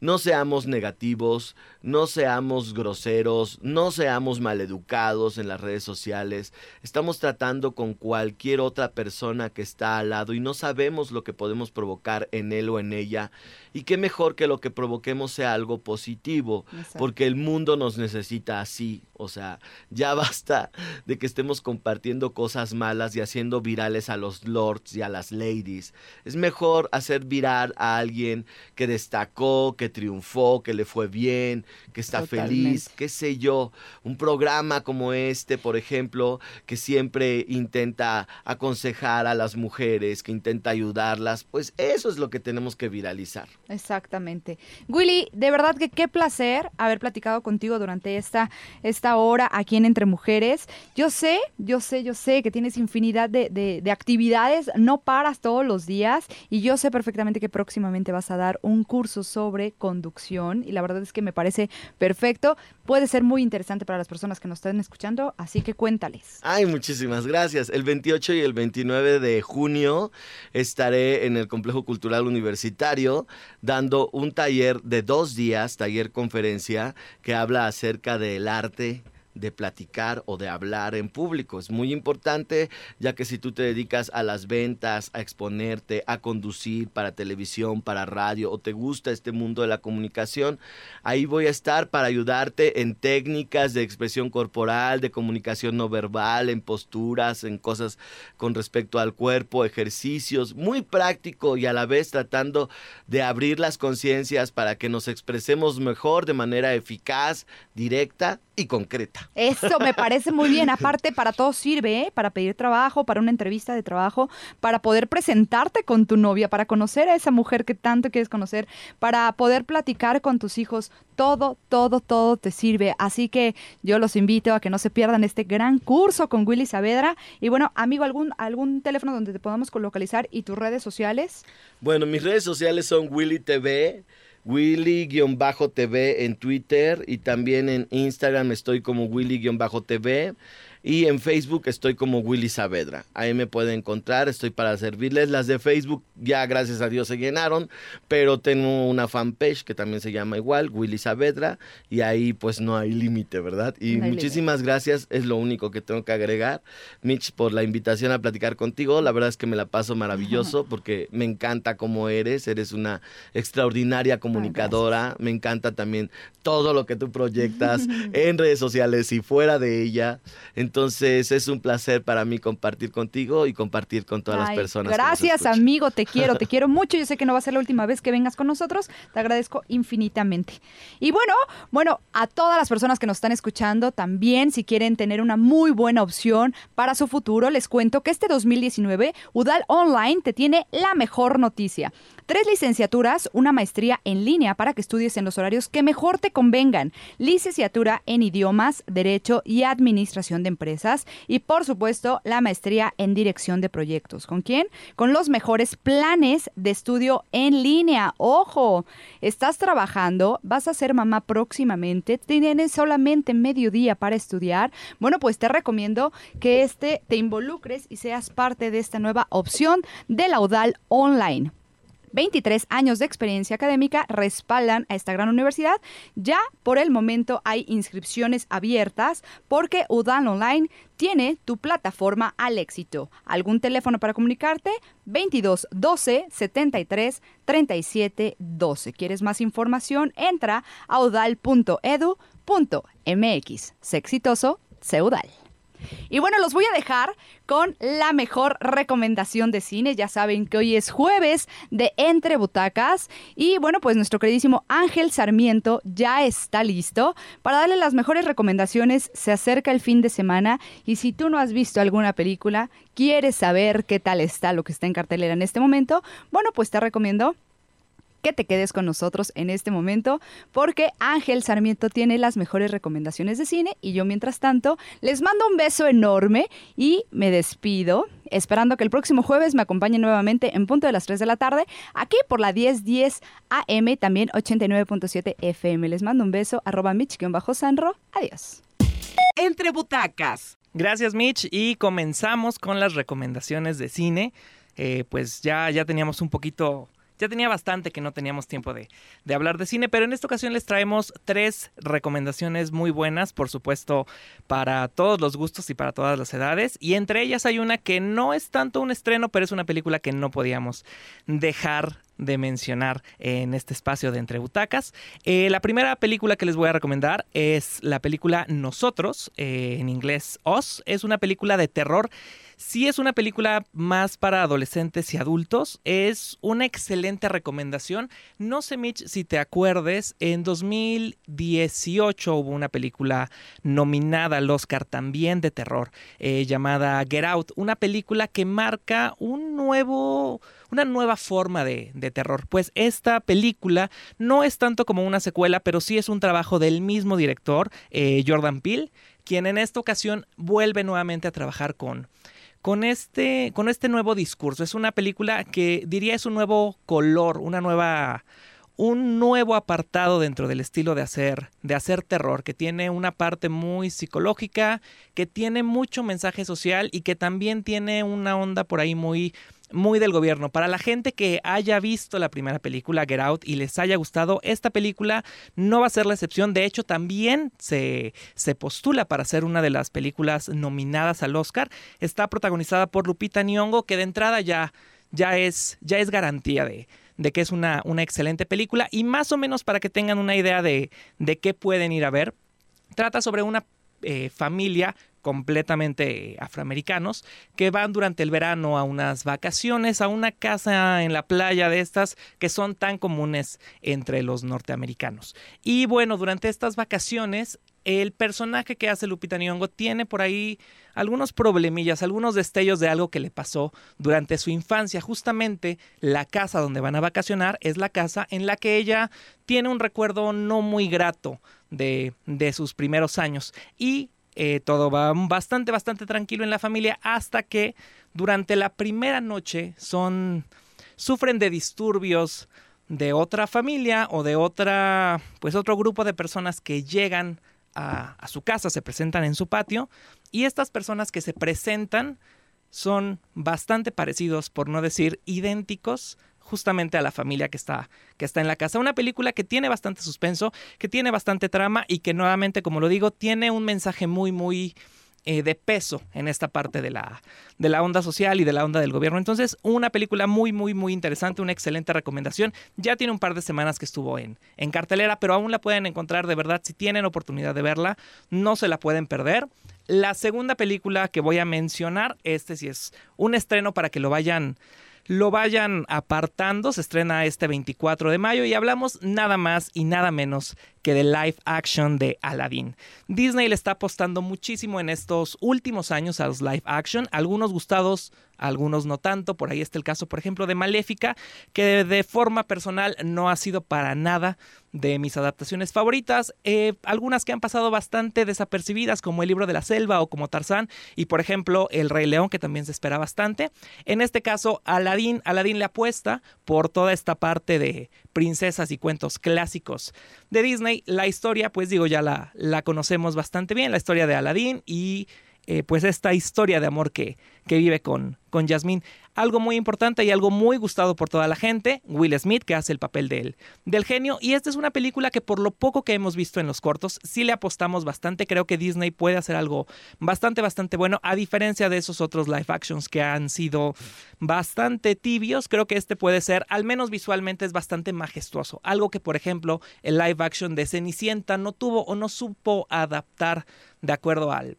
Speaker 3: No seamos negativos, no seamos groseros, no seamos maleducados en las redes sociales. Estamos tratando con cualquier otra persona que está al lado y no sabemos lo que podemos provocar en él o en ella. Y qué mejor que lo que provoquemos sea algo positivo, porque el mundo nos necesita así. O sea, ya basta de que estemos compartiendo cosas malas y haciendo virales a los lords y a las ladies. Es mejor hacer viral a alguien que destacó, que triunfó, que le fue bien, que está feliz, qué sé yo. Un programa como este, por ejemplo, que siempre intenta aconsejar a las mujeres, que intenta ayudarlas, pues eso es lo que tenemos que viralizar.
Speaker 1: Exactamente. Willy, de verdad que qué placer haber platicado contigo durante esta, esta hora aquí en Entre Mujeres. Yo sé, yo sé, yo sé que tienes infinidad de, de actividades, no paras todos los días y yo sé perfectamente que próximamente vas a dar un curso sobre conducción y la verdad es que me parece perfecto. Puede ser muy interesante para las personas que nos están escuchando, así que cuéntales.
Speaker 3: Ay, muchísimas gracias. El 28 y el 29 de junio estaré en el Complejo Cultural Universitario dando un taller de dos días, taller conferencia, que habla acerca del arte de platicar o de hablar en público. Es muy importante ya que si tú te dedicas a las ventas, a exponerte, a conducir para televisión, para radio o te gusta este mundo de la comunicación, ahí voy a estar para ayudarte en técnicas de expresión corporal, de comunicación no verbal, en posturas, en cosas con respecto al cuerpo, ejercicios, muy práctico y a la vez tratando de abrir las conciencias para que nos expresemos mejor de manera eficaz, directa y concreta.
Speaker 1: Eso me parece muy bien. Aparte, para todo sirve, ¿eh? para pedir trabajo, para una entrevista de trabajo, para poder presentarte con tu novia, para conocer a esa mujer que tanto quieres conocer, para poder platicar con tus hijos. Todo, todo, todo te sirve. Así que yo los invito a que no se pierdan este gran curso con Willy Saavedra. Y bueno, amigo, ¿algún, algún teléfono donde te podamos localizar y tus redes sociales?
Speaker 3: Bueno, mis redes sociales son Willy TV. Willy-TV en Twitter y también en Instagram estoy como Willy-TV. Y en Facebook estoy como Willy Saavedra. Ahí me pueden encontrar, estoy para servirles. Las de Facebook ya gracias a Dios se llenaron, pero tengo una fanpage que también se llama igual, Willy Saavedra, y ahí pues no hay límite, ¿verdad? Y muchísimas gracias, es lo único que tengo que agregar. Mitch, por la invitación a platicar contigo. La verdad es que me la paso maravilloso porque me encanta cómo eres, eres una extraordinaria comunicadora. me encanta también todo lo que tú proyectas en redes sociales y fuera de ella. Entonces es un placer para mí compartir contigo y compartir con todas las personas.
Speaker 1: Gracias, amigo, te quiero, te quiero mucho. Yo sé que no va a ser la última vez que vengas con nosotros. Te agradezco infinitamente. Y bueno, bueno, a todas las personas que nos están escuchando también, si quieren tener una muy buena opción para su futuro, les cuento que este 2019 UDAL Online te tiene la mejor noticia. Tres licenciaturas, una maestría en línea para que estudies en los horarios que mejor te convengan. Licenciatura en idiomas, derecho y administración de empresas. Y por supuesto, la maestría en dirección de proyectos. ¿Con quién? Con los mejores planes de estudio en línea. Ojo, estás trabajando, vas a ser mamá próximamente, tienes solamente medio día para estudiar. Bueno, pues te recomiendo que este te involucres y seas parte de esta nueva opción de Laudal Online. 23 años de experiencia académica respaldan a esta gran universidad. Ya por el momento hay inscripciones abiertas porque UDAL Online tiene tu plataforma al éxito. ¿Algún teléfono para comunicarte? 22 12 73 37 12. ¿Quieres más información? Entra a udal.edu.mx. Sé exitoso, sé UDAL. Y bueno, los voy a dejar con la mejor recomendación de cine. Ya saben que hoy es jueves de Entre Butacas. Y bueno, pues nuestro queridísimo Ángel Sarmiento ya está listo para darle las mejores recomendaciones. Se acerca el fin de semana y si tú no has visto alguna película, quieres saber qué tal está lo que está en cartelera en este momento, bueno, pues te recomiendo que te quedes con nosotros en este momento porque Ángel Sarmiento tiene las mejores recomendaciones de cine y yo mientras tanto les mando un beso enorme y me despido esperando que el próximo jueves me acompañen nuevamente en punto de las 3 de la tarde aquí por la 1010 AM también 89.7 FM. Les mando un beso arroba Mitch-Sanro. Adiós.
Speaker 2: Entre butacas.
Speaker 4: Gracias Mitch y comenzamos con las recomendaciones de cine. Eh, pues ya, ya teníamos un poquito ya tenía bastante que no teníamos tiempo de, hablar de cine, pero en esta ocasión les traemos tres recomendaciones muy buenas, por supuesto, para todos los gustos y para todas las edades. Y entre ellas hay una que no es tanto un estreno, pero es una película que no podíamos dejar de mencionar en este espacio de entre butacas. Eh, la primera película que les voy a recomendar es la película Nosotros, eh, en inglés Us. Es una película de terror si es una película más para adolescentes y adultos. Es una excelente recomendación. No sé, Mitch, si te acuerdes, en 2018 hubo una película nominada al Oscar también de terror, eh, llamada Get Out. Una película que marca un nuevo una nueva forma de, terror. Pues esta película no es tanto como una secuela, pero sí es un trabajo del mismo director, eh, Jordan Peele, quien en esta ocasión vuelve nuevamente a trabajar con, con este, con este nuevo discurso. Es una película que diría es un nuevo color, una nueva un nuevo apartado dentro del estilo de hacer, de hacer terror, que tiene una parte muy psicológica, que tiene mucho mensaje social y que también tiene una onda por ahí muy muy del gobierno. Para la gente que haya visto la primera película, Get Out, y les haya gustado, esta película no va a ser la excepción. De hecho, también se, se postula para ser una de las películas nominadas al Oscar. Está protagonizada por Lupita Nyong'o, que de entrada ya, ya, es, ya es garantía de, de que es una, una excelente película. Y más o menos para que tengan una idea de, de qué pueden ir a ver, trata sobre una eh, familia completamente afroamericanos que van durante el verano a unas vacaciones, a una casa en la playa de estas que son tan comunes entre los norteamericanos. Y bueno, durante estas vacaciones el personaje que hace Lupita Nyong'o tiene por ahí algunos problemillas, algunos destellos de algo que le pasó durante su infancia. Justamente la casa donde van a vacacionar es la casa en la que ella tiene un recuerdo no muy grato de, de sus primeros años. Y eh, todo va bastante, bastante tranquilo en la familia hasta que durante la primera noche son sufren de disturbios de otra familia o de otra, pues otro grupo de personas que llegan a, a su casa, se presentan en su patio y estas personas que se presentan son bastante parecidos, por no decir idénticos, justamente a la familia que está, que está en la casa. Una película que tiene bastante suspenso, que tiene bastante trama y que nuevamente, como lo digo, tiene un mensaje muy, muy eh, de peso en esta parte de la, de la onda social y de la onda del gobierno. Entonces, una película muy, muy, muy interesante, una excelente recomendación. Ya tiene un par de semanas que estuvo en, en cartelera, pero aún la pueden encontrar de verdad. Si tienen oportunidad de verla, no se la pueden perder. La segunda película que voy a mencionar, este sí es un estreno para que lo vayan lo vayan apartando. Se estrena este 24 de mayo y hablamos nada más y nada menos que de live action de Aladdin. Disney le está apostando muchísimo en estos últimos años a los live action, algunos gustados, algunos no tanto. Por ahí está el caso, por ejemplo, de Maléfica, que de forma personal no ha sido para nada de mis adaptaciones favoritas. Eh, algunas que han pasado bastante desapercibidas, como El libro de la selva o como Tarzán, y por ejemplo El Rey León, que también se espera bastante. En este caso, Aladdin, Aladdin le apuesta por toda esta parte de princesas y cuentos clásicos de Disney. La historia, pues digo, ya la, la conocemos bastante bien, la historia de Aladdin y eh, pues esta historia de amor que, que vive con, con Jasmine. Algo muy importante y algo muy gustado por toda la gente, Will Smith, que hace el papel del, del genio. Y esta es una película que por lo poco que hemos visto en los cortos, sí le apostamos bastante. Creo que Disney puede hacer algo bastante, bastante bueno, a diferencia de esos otros live actions que han sido bastante tibios. Creo que este puede ser, al menos visualmente, es bastante majestuoso. Algo que, por ejemplo, el live action de Cenicienta no tuvo o no supo adaptar de acuerdo al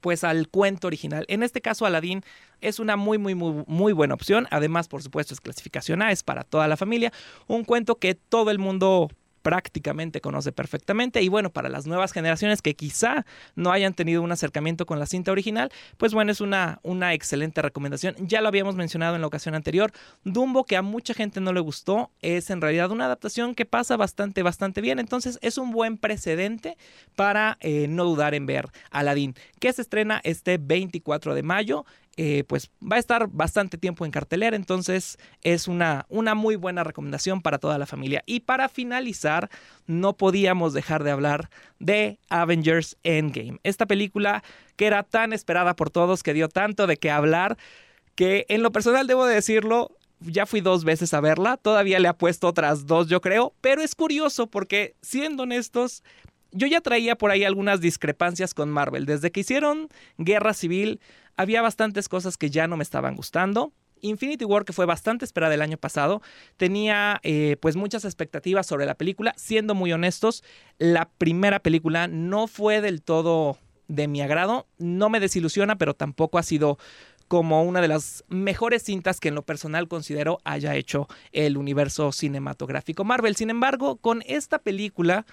Speaker 4: pues al cuento original. En este caso, Aladdin es una muy, muy, muy, muy buena opción. Además, por supuesto, es clasificación A, es para toda la familia. Un cuento que todo el mundo prácticamente conoce perfectamente. Y bueno, para las nuevas generaciones que quizá no hayan tenido un acercamiento con la cinta original, pues bueno, es una, una excelente recomendación. Ya lo habíamos mencionado en la ocasión anterior. Dumbo, que a mucha gente no le gustó, es en realidad una adaptación que pasa bastante, bastante bien. Entonces es un buen precedente para eh, no dudar en ver Aladdin, que se estrena este 24 de mayo. Eh, pues va a estar bastante tiempo en cartelera, entonces es una, una muy buena recomendación para toda la familia. Y para finalizar, no podíamos dejar de hablar de Avengers Endgame, esta película que era tan esperada por todos, que dio tanto de qué hablar, que en lo personal debo decirlo, ya fui dos veces a verla, todavía le ha puesto otras dos yo creo, pero es curioso porque siendo honestos, yo ya traía por ahí algunas discrepancias con Marvel. Desde que hicieron Guerra Civil, había bastantes cosas que ya no me estaban gustando. Infinity War, que fue bastante esperada el año pasado, tenía eh, pues muchas expectativas sobre la película. Siendo muy honestos, la primera película no fue del todo de mi agrado. No me desilusiona, pero tampoco ha sido como una de las mejores cintas que en lo personal considero haya hecho el universo cinematográfico Marvel. Sin embargo, con esta película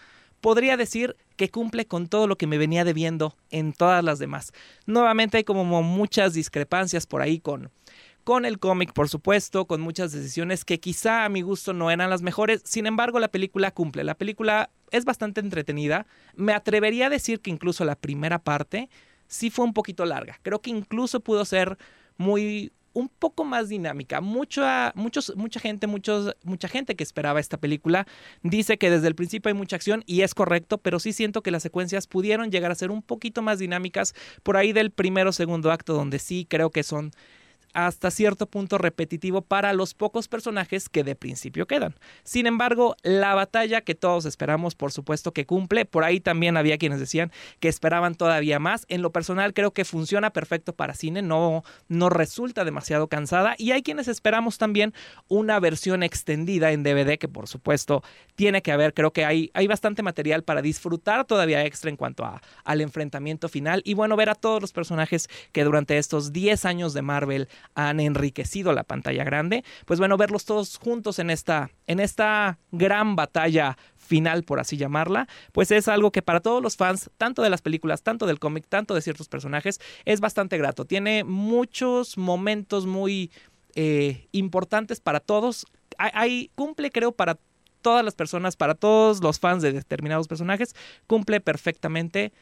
Speaker 4: podría decir que cumple con todo lo que me venía debiendo en todas las demás. Nuevamente hay como muchas discrepancias por ahí con, con el cómic, por supuesto, con muchas decisiones que quizá a mi gusto no eran las mejores. Sin embargo, la película cumple. La película es bastante entretenida. Me atrevería a decir que incluso la primera parte sí fue un poquito larga. Creo que incluso pudo ser muy un poco más dinámica. Mucha, muchos, mucha gente, muchos, mucha gente que esperaba esta película dice que desde el principio hay mucha acción y es correcto, pero sí siento que las secuencias pudieron llegar a ser un poquito más dinámicas por ahí del primero o segundo acto, donde sí creo que son hasta cierto punto repetitivo para los pocos personajes que de principio quedan. Sin embargo, la batalla que todos esperamos, por supuesto que cumple, por ahí también había quienes decían que esperaban todavía más. En lo personal creo que funciona perfecto para cine, no, no resulta demasiado cansada y hay quienes esperamos también una versión extendida en DVD que por supuesto tiene que haber, creo que hay, hay bastante material para disfrutar todavía extra en cuanto a, al enfrentamiento final y bueno, ver a todos los personajes que durante estos 10 años de Marvel han enriquecido la pantalla grande, pues bueno, verlos todos juntos en esta, en esta gran batalla final, por así llamarla, pues es algo que para todos los fans, tanto de las películas, tanto del cómic, tanto de ciertos personajes, es bastante grato. Tiene muchos momentos muy eh, importantes para todos. Hay, cumple, creo, para todas las personas, para todos los fans de determinados personajes, cumple perfectamente.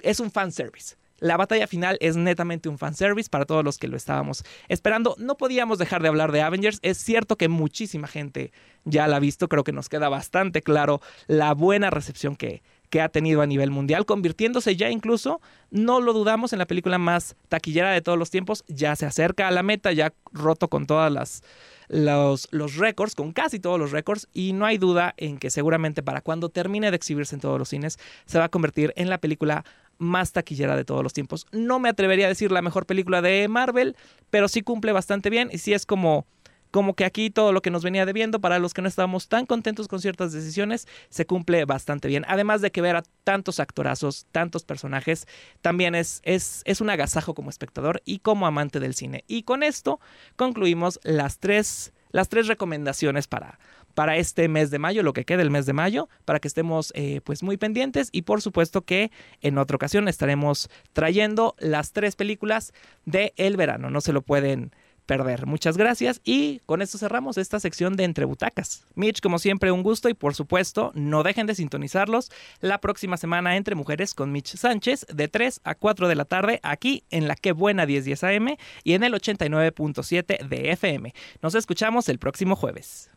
Speaker 4: Es un fan service. La batalla final es netamente un fanservice para todos los que lo estábamos esperando. No podíamos dejar de hablar de Avengers. Es cierto que muchísima gente ya la ha visto. Creo que nos queda bastante claro la buena recepción que, que ha tenido a nivel mundial, convirtiéndose ya incluso, no lo dudamos, en la película más taquillera de todos los tiempos. Ya se acerca a la meta, ya roto con todas las los, los récords, con casi todos los récords, y no hay duda en que seguramente para cuando termine de exhibirse en todos los cines, se va a convertir en la película más taquillera de todos los tiempos. No me atrevería a decir la mejor película de Marvel, pero sí cumple bastante bien y sí es como como que aquí todo lo que nos venía debiendo para los que no estábamos tan contentos con ciertas decisiones se cumple bastante bien. Además de que ver a tantos actorazos, tantos personajes, también es, es, es un agasajo como espectador y como amante del cine. Y con esto concluimos las tres, las tres recomendaciones para, para este mes de mayo, lo que queda el mes de mayo, para que estemos eh, pues muy pendientes y por supuesto que en otra ocasión estaremos trayendo las tres películas de el verano, no se lo pueden perder. Muchas gracias y con esto cerramos esta sección de Entre Butacas. Mitch, como siempre, un gusto y por supuesto, no dejen de sintonizarlos la próxima semana Entre Mujeres con Mitch Sánchez de 3 a 4 de la tarde aquí en la Que Buena 1010 AM y en el 89.7 de FM. Nos escuchamos el próximo jueves.